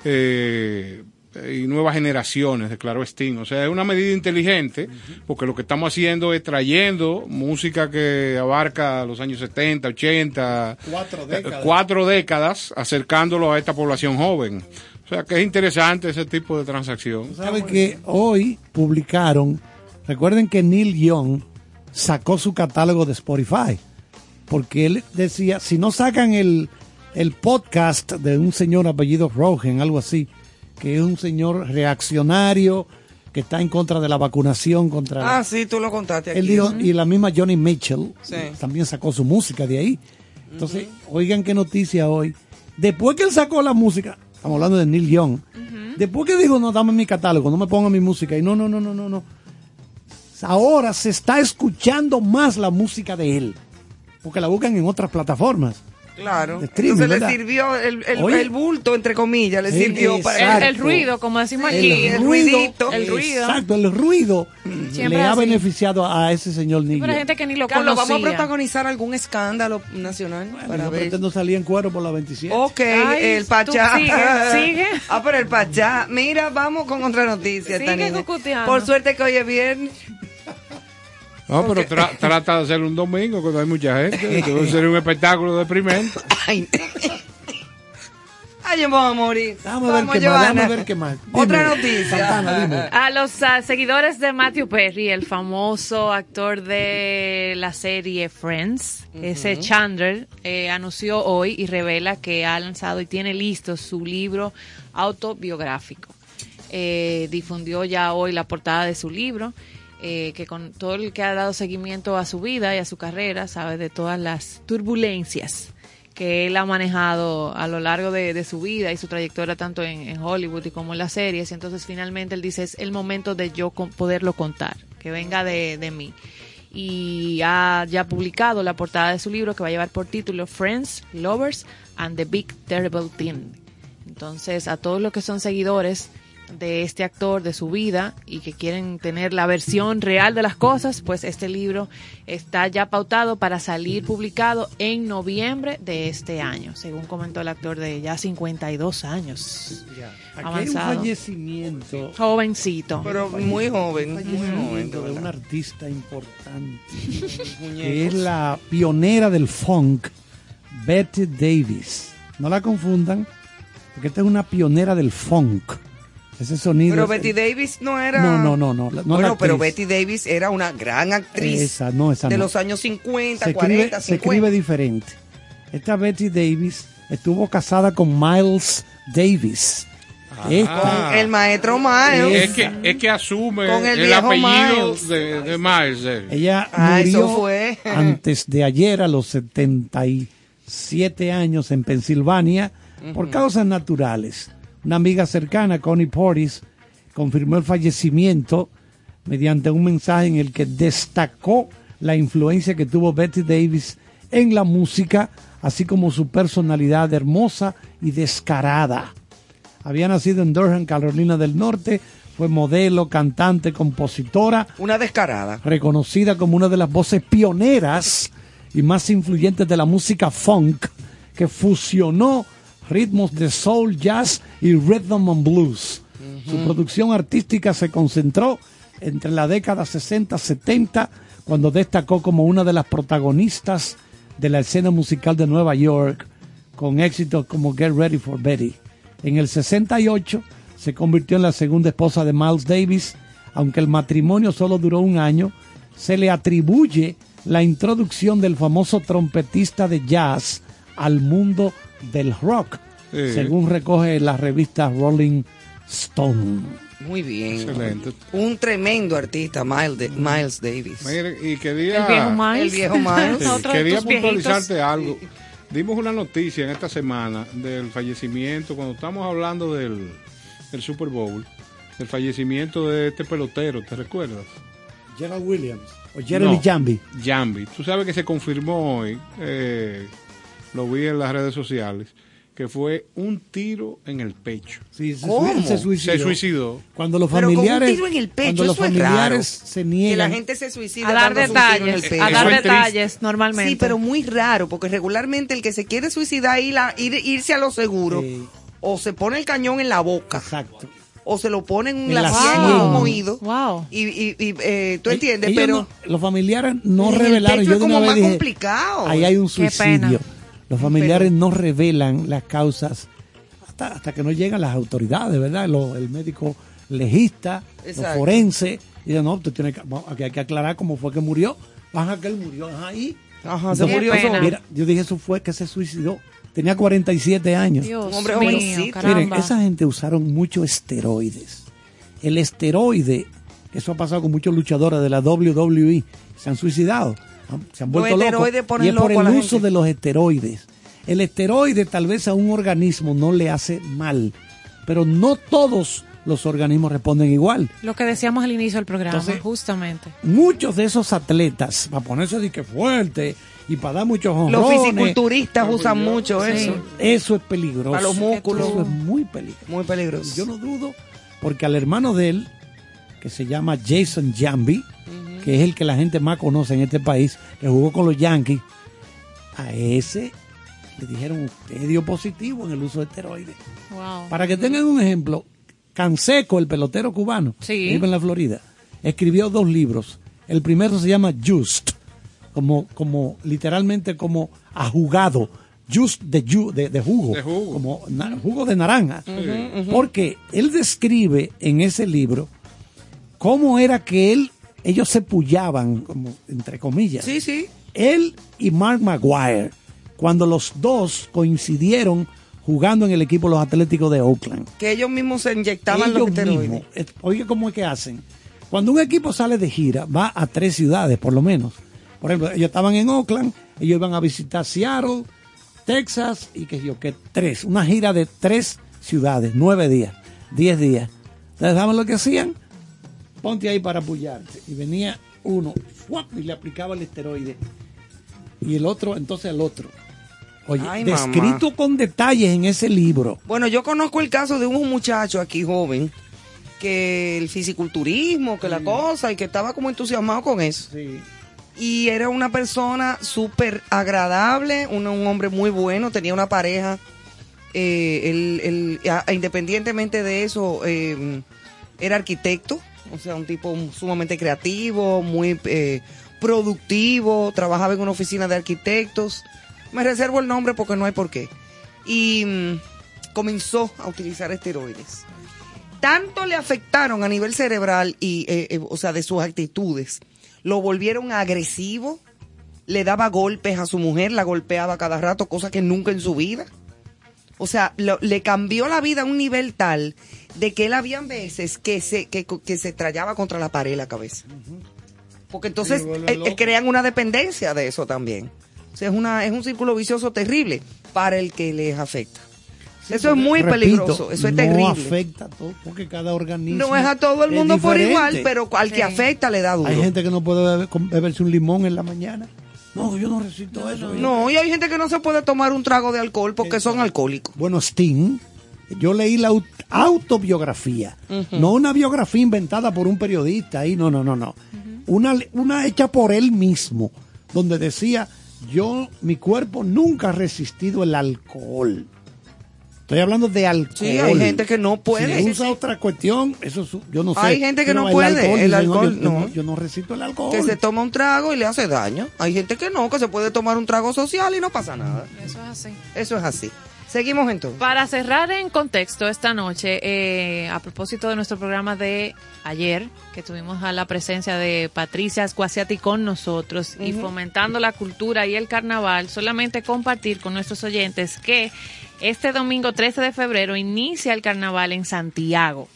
eh, y nuevas generaciones, declaró Sting. O sea, es una medida inteligente, porque lo que estamos haciendo es trayendo música que abarca los años 70, 80, Cuatro eh, décadas. cuatro décadas, acercándolo a esta población joven. O sea que es interesante ese tipo de transacción. ¿Sabe que hoy publicaron? Recuerden que Neil Young sacó su catálogo de Spotify. Porque él decía, si no sacan el, el podcast de un señor apellido Rogen, algo así, que es un señor reaccionario que está en contra de la vacunación contra Ah, sí, tú lo contaste aquí. él dijo, y la misma Johnny Mitchell Sí. también sacó su música de ahí. Entonces, oigan qué noticia hoy. Después que él sacó la música, estamos hablando de Neil Young, después que dijo, no, dame mi catálogo, no me ponga mi música, y no, no, no, no, no, no. Ahora se está escuchando más la música de él, porque la buscan en otras plataformas. Claro. Entonces le sirvió el, el, Oye. el bulto, entre comillas, le sirvió para. El, el ruido, como decimos aquí. El, el ruido, ruidito. El ruido. Exacto, el ruido Siempre le ha así. beneficiado a ese señor Neil Pero gente que ni lo Carlos, conocía. vamos a protagonizar algún escándalo nacional para Yo ver. pretendo salir en cuero por la 27. Ok, Ay, el Pachá. sigue, sigue. Ah, pero el Pachá. Mira, vamos con otra noticia. Sigue. Por suerte que hoy es viernes. No, pero tra- trata de hacer un domingo cuando hay mucha gente. Debe ser un espectáculo deprimente. Ay, Ay, yo me voy a morir. Déjame ver Vamos, qué más, Johanna. déjame ver qué más. Otra Dime, noticia. Santana, dime. A los ah, seguidores de Matthew Perry, el famoso actor de la serie Friends, ese Chandler, eh, anunció hoy y revela que ha lanzado y tiene listo su libro autobiográfico. Eh, difundió ya hoy la portada de su libro, eh, que con todo el que ha dado seguimiento a su vida y a su carrera, sabe de todas las turbulencias que él ha manejado a lo largo de, su vida y su trayectoria tanto en, Hollywood y como en las series. Entonces finalmente él dice, es el momento de yo poderlo contar, que venga de mí. Y ha ya publicado la portada de su libro que va a llevar por título Friends, Lovers and the Big Terrible Thing. Entonces a todos los que son seguidores de este actor, de su vida y que quieren tener la versión real de las cosas, pues este libro está ya pautado para salir publicado en noviembre de este año, según comentó el actor de ya 52 años. Aquí hay un Avanzado. fallecimiento. Jovencito. Pero muy joven, muy joven. de un artista importante que es la pionera del funk, Betty Davis. No la confundan, porque esta es una pionera del funk. Ese sonido. Pero Betty Davis no era. No, no, no, no. bueno, pero. Betty Davis era una gran actriz Esa, no, esa de no. los años 50, se 40, escribe, se 50. escribe diferente. Esta Betty Davis estuvo casada con Miles Davis. Esta- Con el maestro Miles. Es que, es que asume Con el apellido Miles. de, de Miles. eh. Ella Ah, eso murió fue. antes de ayer a los 77 años en Pensilvania por causas naturales. Una amiga cercana, Connie Portis, confirmó el fallecimiento mediante un mensaje en el que destacó la influencia que tuvo Betty Davis en la música, así como su personalidad hermosa y descarada. Había nacido en Durham, Carolina del Norte, fue modelo, cantante, compositora, Una descarada. reconocida como una de las voces pioneras y más influyentes de la música funk, que fusionó ritmos de soul, jazz y rhythm and blues. Su producción artística se concentró entre la década 60-70, cuando destacó como una de las protagonistas de la escena musical de Nueva York, con éxitos como Get Ready for Betty. En el 68 se convirtió en la segunda esposa de Miles Davis, aunque el matrimonio solo duró un año, se le atribuye la introducción del famoso trompetista de jazz al mundo del rock, Sí. según recoge la revista Rolling Stone. Muy bien. Excelente. Un tremendo artista, Miles, de- Miles Davis. Mire, y quería, El viejo Miles. El viejo Miles. Sí, Otro de quería viejitos. puntualizarte algo. Dimos una noticia en esta semana del fallecimiento, cuando estamos hablando del, del Super Bowl, del fallecimiento de este pelotero, ¿te recuerdas? Gerald Williams o Jeremy No. Jambi. Jambi. Tú sabes que se confirmó hoy, eh, lo vi en las redes sociales, que fue un tiro en el pecho. Sí, se, ¿Cómo? se suicidó. Se suicidó. Cuando los Pero con un familiares, tiro en el pecho, cuando los eso es familiares raro. se Que niegan, la gente se suicida A dar dándose un tiro en el detalles, pecho. a dar detalles normalmente. Sí, pero muy raro, porque regularmente el que se quiere suicidar ir, a- ir- irse a lo seguro, Sí. o se pone el cañón en la boca, exacto. o se lo pone en, la en sien. un oído. Wow. Y, y, y, eh, tú entiendes, Ellos pero no- los familiares no revelaron. Yo es de una como vez más dije, complicado. Ahí hay un Qué suicidio. Los familiares no revelan las causas hasta, hasta que no llegan las autoridades, ¿verdad? Lo- el médico legista, los Exacto. forenses, y dicen, no, usted tiene que, vamos, aquí hay que aclarar cómo fue que murió. Baja que él murió ahí. Ajá, se murió. Mira, yo dije, eso fue que se suicidó. Tenía 47 años. Dios hombre mío. Miren, esa gente usaron muchos esteroides. El esteroide, eso ha pasado con muchos luchadores de la WWE, se han suicidado, se han Los vuelto locos. Y es por el uso gente. de los esteroides. El esteroide tal vez a un organismo no le hace mal, pero no todos los organismos responden igual. Lo que decíamos al inicio del programa, Entonces- justamente. Muchos de esos atletas, para ponerse de que fuerte y para dar muchos Los honrones, fisiculturistas usan mucho Sí. eso. eso es peligroso. Para los músculos. Eso es muy peligroso. Muy peligroso. Yo no dudo, porque al hermano de él, que se llama Jason Jambi, que es el que la gente más conoce en este país, que jugó con los Yankees, a ese le dijeron, usted dio positivo en el uso de esteroides. Wow. Para que tengan un ejemplo, Canseco, el pelotero cubano, Sí. que vive en la Florida, escribió dos libros. El primero se llama Just, como, como literalmente como a jugado. Just de, ju- de, de jugo, De jugo. como na- jugo de naranja. Porque él describe en ese libro cómo era que él, ellos se pullaban, como entre comillas. Sí, sí. Él y Mark Maguire, cuando los dos coincidieron jugando en el equipo de los Atléticos de Oakland. Que ellos mismos se inyectaban Ellos los mismos, oye, ¿cómo es que hacen? Cuando un equipo sale de gira, va a tres ciudades, por lo menos. Por ejemplo, ellos estaban en Oakland, ellos iban a visitar Seattle, Texas y que yo, que tres. Una gira de tres ciudades, nueve días, diez días. Entonces, ¿saben lo que hacían? Ponte ahí para apoyarte. Y venía uno, ¡fuap! y le aplicaba el esteroide. Y el otro, entonces el otro. Oye, Ay, mamá. descrito con detalles en ese libro. Bueno, yo conozco el caso de un muchacho aquí joven que el fisiculturismo, que la cosa, y que estaba como entusiasmado con eso. Y era una persona súper agradable, un, un hombre muy bueno, tenía una pareja. eh, él- él, a- independientemente de eso, eh, era arquitecto, o sea, un tipo sumamente creativo, muy eh, productivo, trabajaba en una oficina de arquitectos. Me reservo el nombre porque no hay por qué. Y mm, comenzó a utilizar esteroides. Tanto le afectaron a nivel cerebral y, eh, eh, o sea, de sus actitudes, lo volvieron agresivo, le daba golpes a su mujer, la golpeaba cada rato, cosa que nunca en su vida. O sea, lo- le cambió la vida a un nivel tal de que él habían veces que se, que, que se estrellaba contra la pared la cabeza. Porque entonces eh, eh, crean una dependencia de eso también. O sea, es, una, es un círculo vicioso terrible para el que les afecta. eso es muy Repito, peligroso, eso es no terrible. afecta a todo, porque cada organismo. No es a todo el mundo por igual, pero al que afecta le da duro. Hay gente que no puede beber- beberse un limón en la mañana. No, yo no resisto eso. No, y hay gente que no se puede tomar un trago de alcohol porque son alcohólicos. Bueno, Sting, yo leí la aut- autobiografía, no una biografía inventada por un periodista ahí, no, no, no, no. una, una hecha por él mismo, donde decía, yo, mi cuerpo nunca ha resistido el alcohol. Estoy hablando de alcohol. Sí, hay gente que no puede. Si usa otra cuestión, eso es- yo no sé. Hay gente que no puede, el dice, yo- alcohol, yo, no. yo no resisto el alcohol. Que se toma un trago y le hace daño. Hay gente que no, que se puede tomar un trago social y no pasa nada. Eso es así. Eso es así. Seguimos entonces. Para cerrar en contexto esta noche, eh, a propósito de nuestro programa de ayer, que tuvimos a la presencia de Patricia Squasiati con nosotros y fomentando la cultura y el carnaval, solamente compartir con nuestros oyentes que este domingo 13 de febrero inicia el carnaval en Santiago.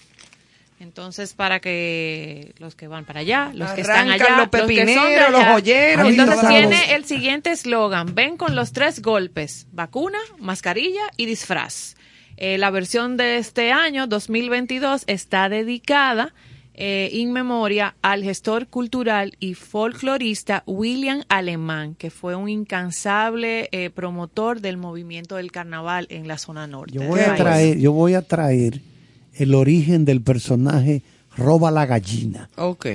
Entonces, para que los que van para allá, los que están allá, los que son de pepineros, los allá. joyeros y Entonces tiene el siguiente eslogan, ven con los tres golpes, vacuna, mascarilla y disfraz. Eh, la versión de este año, 2022, está dedicada eh, in memoria al gestor cultural y folclorista William Alemán, que fue un incansable eh, promotor del movimiento del carnaval en la zona norte. Yo voy a país. traer, yo voy a traer el origen del personaje Roba la gallina. Ok.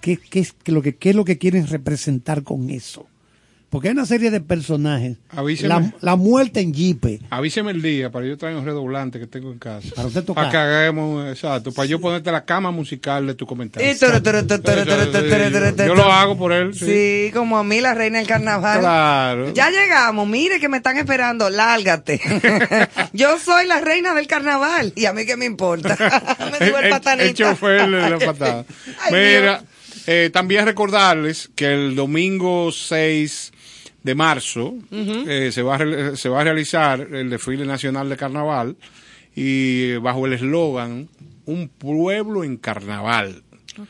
¿Qué, qué es, qué lo que, ¿Qué es lo que quieren representar con eso? Porque hay una serie de personajes. La, la, muerte en Jeep. Avíseme el día para yo traer un redoblante que tengo en casa. Para usted tocar. Para que hagamos, exacto. Para yo ponerte la cama musical de tu comentario. Yo lo hago por él. Sí. como a mí, la reina del carnaval. Claro. Ya llegamos. Mire que me están esperando. Lárgate. yo soy la reina del carnaval. Y a mí qué me importa. me subo el patanito. El chofer de la patada. Mira, eh, también recordarles que el domingo 6 de marzo eh, se, va a, re- se va a realizar el desfile nacional de carnaval y bajo el eslogan Un pueblo en carnaval.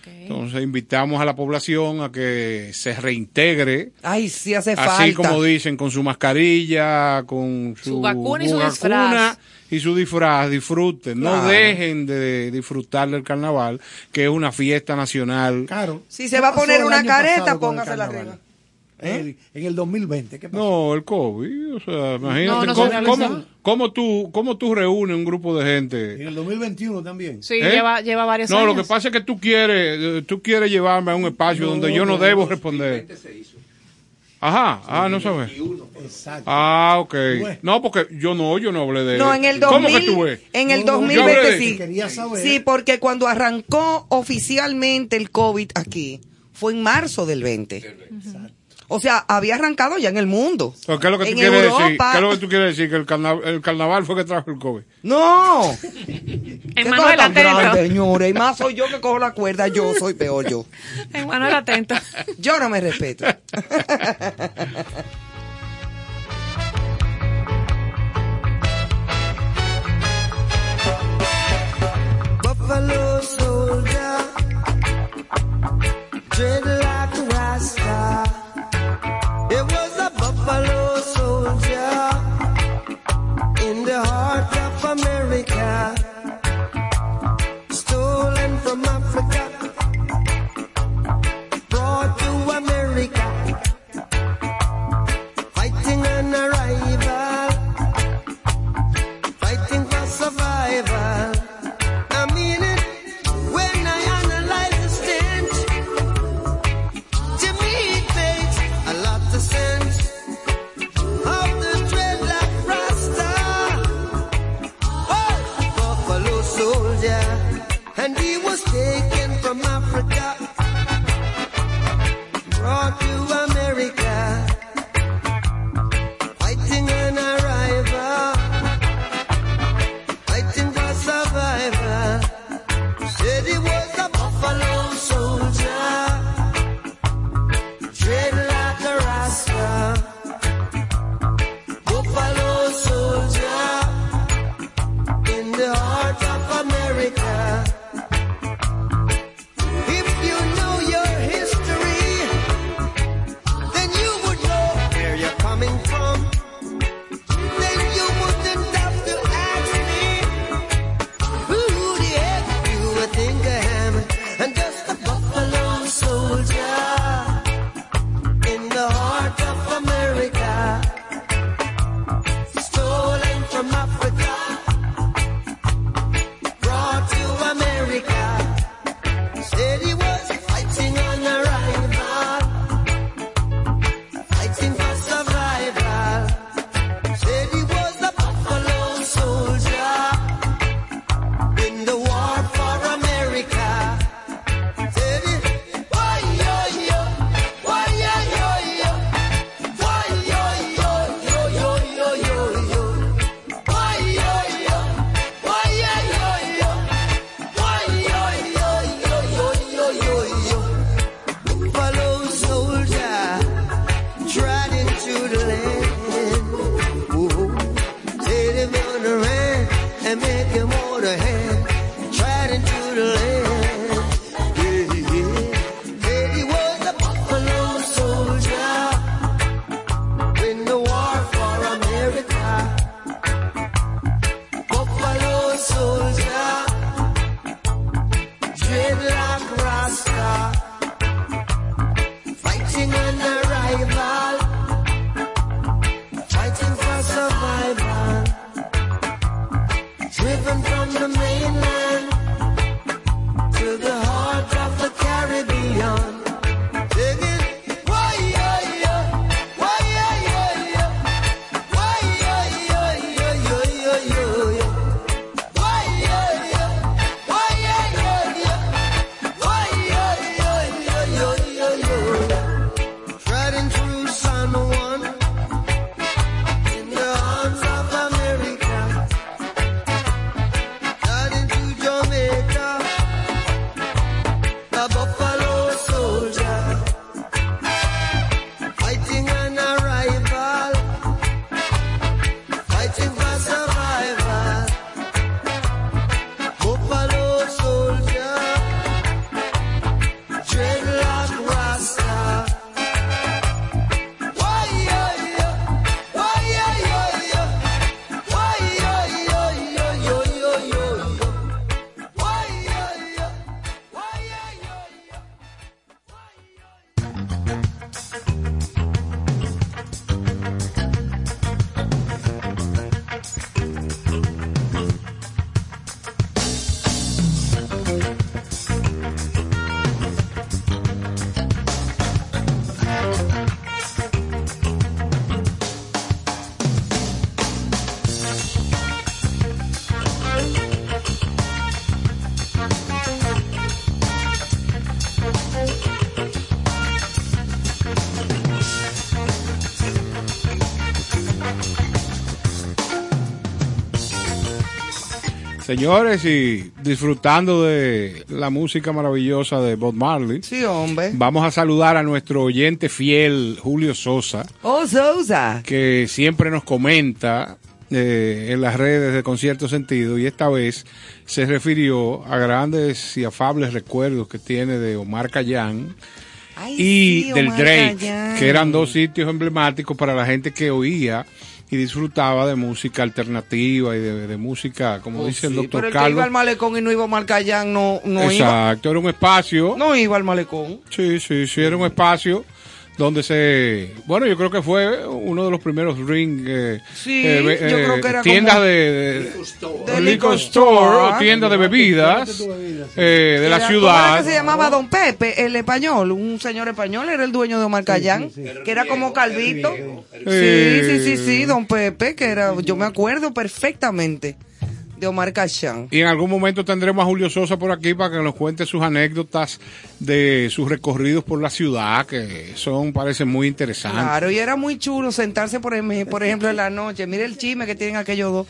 Entonces invitamos a la población a que se reintegre Ay, sí hace Así falta. como dicen, con su mascarilla, con su, Su vacuna y su vacuna disfraz. y su disfraz, disfruten, no dejen de disfrutar del carnaval, que es una fiesta nacional. Claro. Si se va a ¿Qué poner una careta, con el El- en el 2020, ¿qué pasó? No, el COVID, o sea, imagínate No, no cómo, cómo- cómo tú, cómo tú reúnes un grupo de gente. En el 2021 también. Sí, ¿Eh? lleva, lleva varios No, años. lo que pasa es que tú quieres, eh, tú quieres llevarme a un espacio No, donde yo no no, debo no. responder. Ajá, ah, no sabes. Exacto. Ah, ok. No, porque yo no, yo no hablé de No, en el ¿Cómo 2000, que tú ves? en el No, no, 2020 yo hablé de- sí. Quería saber. Sí, porque cuando arrancó oficialmente el COVID aquí, fue en marzo del 20. O sea, había arrancado ya en el mundo. ¿Qué es lo que tú en quieres decir? ¿Qué es lo que tú quieres decir? Que el carnaval, el carnaval fue que trajo el COVID. No. ¿Qué cosa Manuel tan grande, atento. señores? Y más soy yo que cojo la cuerda, yo soy peor yo. Manuel atento. Yo no me respeto. Buffalo soldier, in the heart of America, stolen from Africa, Señores, y disfrutando de la música maravillosa de Bob Marley. Sí, hombre. Vamos a saludar a nuestro oyente fiel, Julio Sosa, Oh, Sousa. que siempre nos comenta eh, en las redes de Concierto Sentido y esta vez se refirió a grandes y afables recuerdos que tiene de Omar Cayán Ay, y sí, del Omar Drake. Que eran dos sitios emblemáticos para la gente que oía y disfrutaba de música alternativa y de, de música, como Oh, dice el sí, doctor pero el que iba Carlos. al malecón y no iba a Khayyam no, no iba. Exacto, era un espacio. No iba al malecón. Sí, sí, sí, era un espacio donde se... Bueno, yo creo que fue uno de los primeros ring... eh, Sí, eh, yo eh, creo que era Tiendas como- de... de- De liquor store o tiendas de bebidas eh, de la Era- ¿cómo ciudad. era que se llamaba Don Pepe, el español, un señor español, era el dueño de Omar Khayyam, que era como Calvito. Sí, Eh. sí, sí, sí, Don Pepe, que era, yo me acuerdo perfectamente de Omar Khayyam. Y en algún momento tendremos a Julio Sosa por aquí para que nos cuente sus anécdotas de sus recorridos por la ciudad, que son, parecen muy interesantes. Claro, y era muy chulo sentarse, por, em- por ejemplo, en la noche. Mire el chisme que tienen aquellos dos.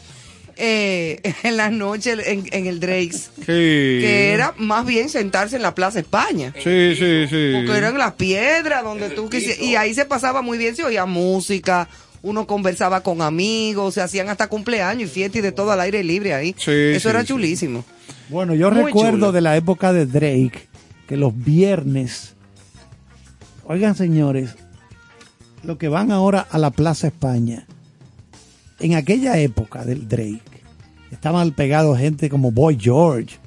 eh, en la noche en, en el Drake's. Sí. Que era más bien sentarse en la Plaza España. Sí, sí, sí. Porque eran las piedras donde tú quisieras. Y ahí se pasaba muy bien, se oía música, uno conversaba con amigos, se hacían hasta cumpleaños y fiestas y de todo al aire libre ahí. Sí, Eso sí, era sí. chulísimo. Bueno, yo Muy recuerdo chulo. de la época de Drake que los viernes, oigan señores, lo que van ahora a la Plaza España, en aquella época del Drake, estaban pegados gente como Boy George.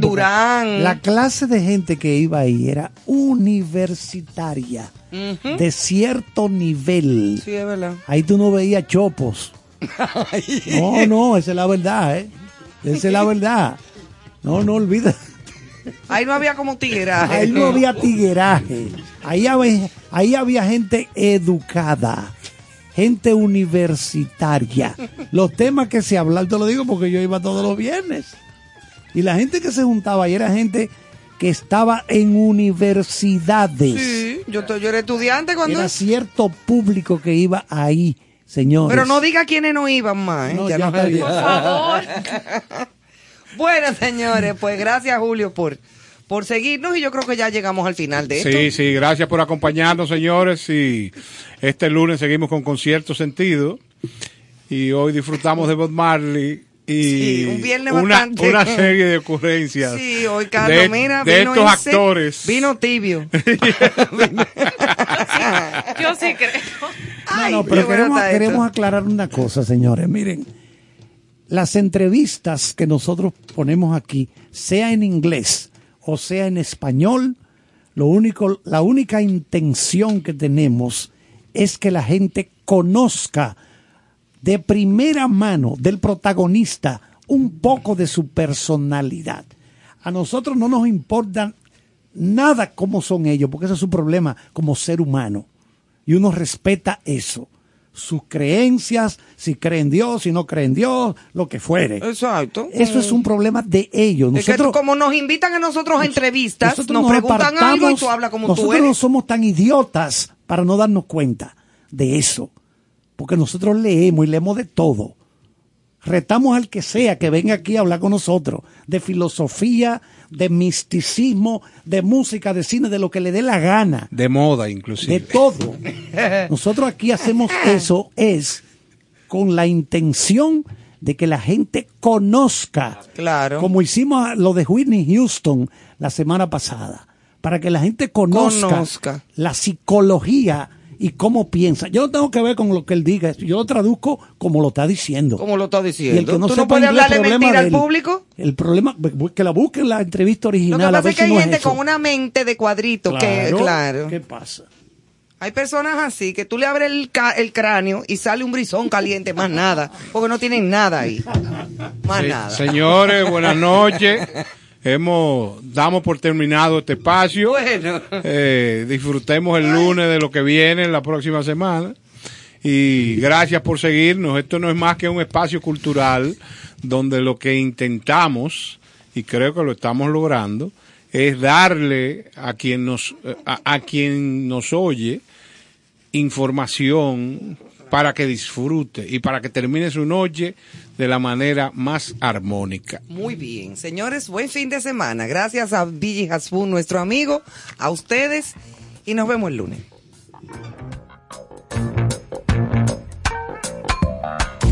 Duran. La clase de gente que iba ahí era universitaria, de cierto nivel. Sí, es verdad. Ahí tú no veías chopos. No, no, esa es la verdad, ¿eh? Esa es la verdad. No, no olvides. Ahí no había como tigueraje. Ahí no había tigueraje. Ahí había, ahí había gente educada, gente universitaria. Los temas que se hablan, te lo digo porque yo iba todos los viernes. Y la gente que se juntaba ahí era gente que estaba en universidades. Sí, yo, yo era estudiante cuando... Era cierto público que iba ahí, señores. Pero no diga quiénes no iban más, ¿eh? No, Ya ya no-. Por favor. bueno, señores, pues gracias, Julio, por, por seguirnos y yo creo que ya llegamos al final de esto. Sí, sí, gracias por acompañarnos, señores. Y este lunes seguimos con Concierto Sentido. Y hoy disfrutamos de Bob Marley. Y Sí, un viernes una, bastante. una serie de ocurrencias. Sí, hoy Carlos, de, mira, de vino estos ese- actores. Vino tibio. Yo sí creo. No, no, pero queremos, queremos aclarar una cosa, señores. Miren, las entrevistas que nosotros ponemos aquí, sea en inglés o sea en español, lo único, la única intención que tenemos es que la gente conozca de primera mano del protagonista un poco de su personalidad. A nosotros no nos importa nada cómo son ellos, porque ese es su problema como ser humano. Y uno respeta eso. Sus creencias, si creen en Dios, si no creen en Dios, lo que fuere. Exacto. Eso es un problema de ellos. Es que Nosotros, como nos invitan a nosotros a entrevistas, nosotros nos, preguntan algo y tú hablas como nosotros tú eres. no somos tan idiotas para no darnos cuenta de eso. Porque nosotros leemos y leemos de todo. Retamos al que sea que venga aquí a hablar con nosotros de filosofía, de misticismo, de música, de cine, de lo que le dé la gana, De moda, inclusive. de todo. Nosotros aquí hacemos eso es con la intención de que la gente conozca, Claro. como hicimos lo de Whitney Houston la semana pasada, para que la gente conozca, Conozca. la psicología y cómo piensa. Yo no tengo que ver con lo que él diga, yo lo traduzco como lo está diciendo. Como lo está Y diciendo. el que no ¿Tú sepa no puedes hablarle mentira al público? El problema, que la busquen la entrevista Lo que original. a pasa ver es que si hay no gente con una mente de cuadrito que, Claro. claro. ¿Qué pasa? Hay personas así que tú le abres el, ca- el cráneo y sale un brisón caliente, más nada, porque no tienen nada ahí. Más nada. Señores, buenas noches. Hemos, damos por terminado este espacio. Bueno. Eh, disfrutemos el lunes de lo que viene la próxima semana. Y gracias por seguirnos. Esto no es más que un espacio cultural donde lo que intentamos, y creo que lo estamos logrando, es darle a quien nos, a, a quien nos oye información para que disfrute y para que termine su noche de la manera más armónica. Muy bien, señores, buen fin de semana. Gracias a Billy Hasbun, nuestro amigo, a ustedes y nos vemos el lunes.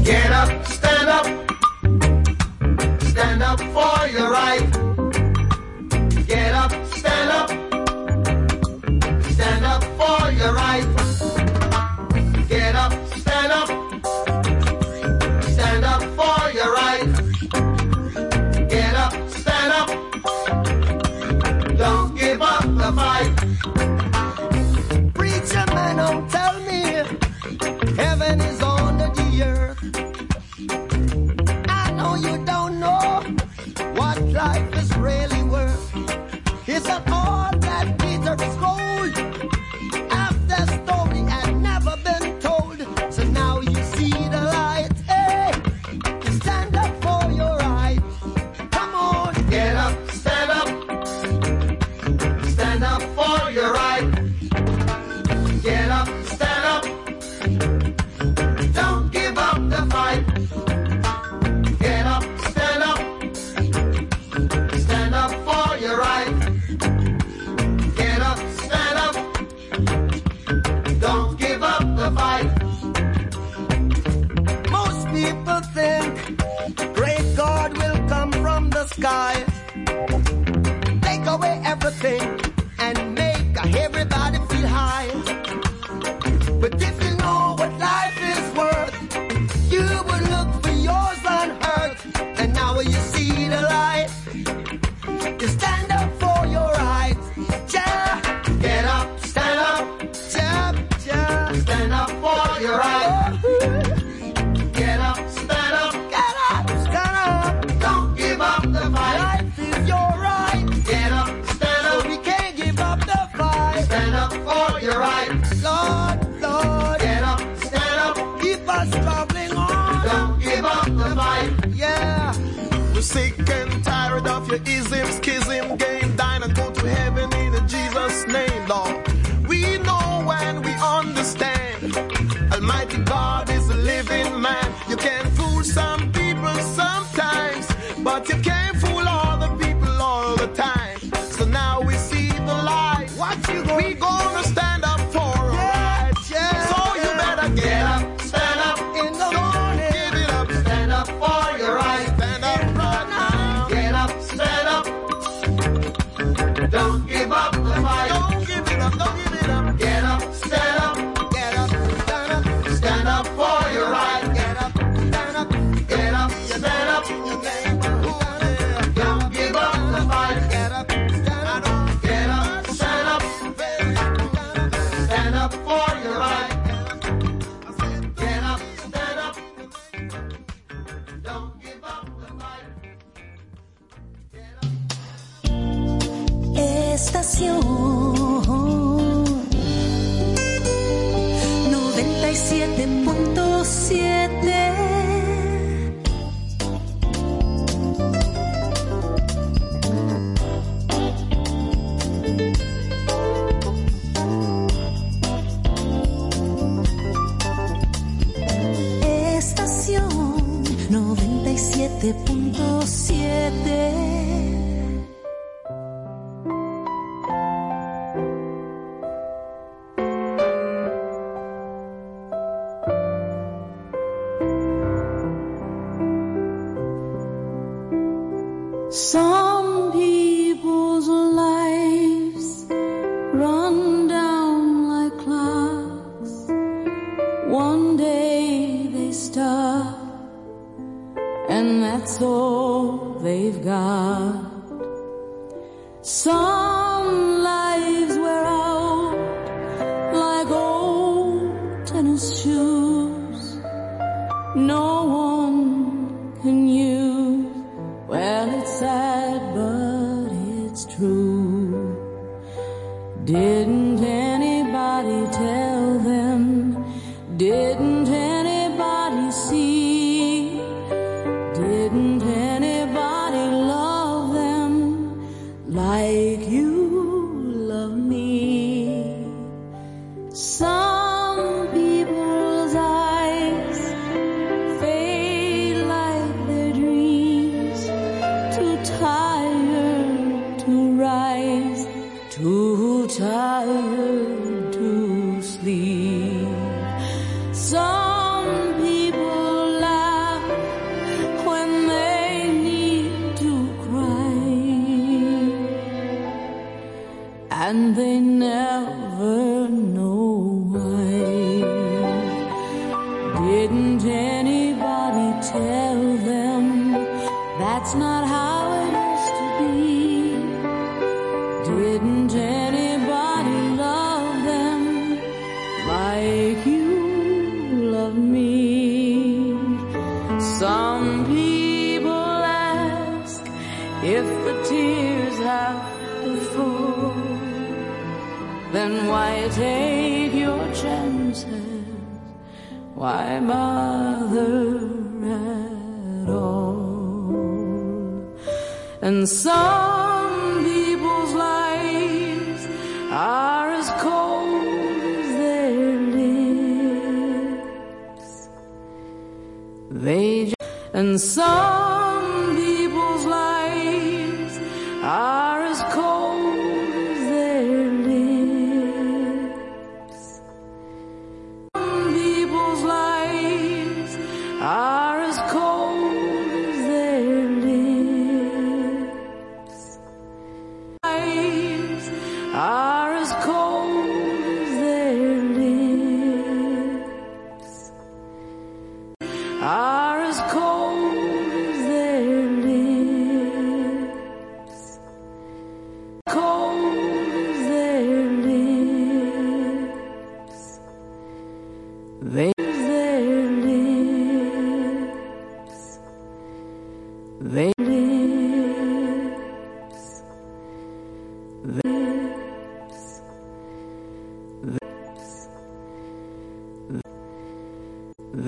Get up, stand up. Stand up for your right. Get up, stand up.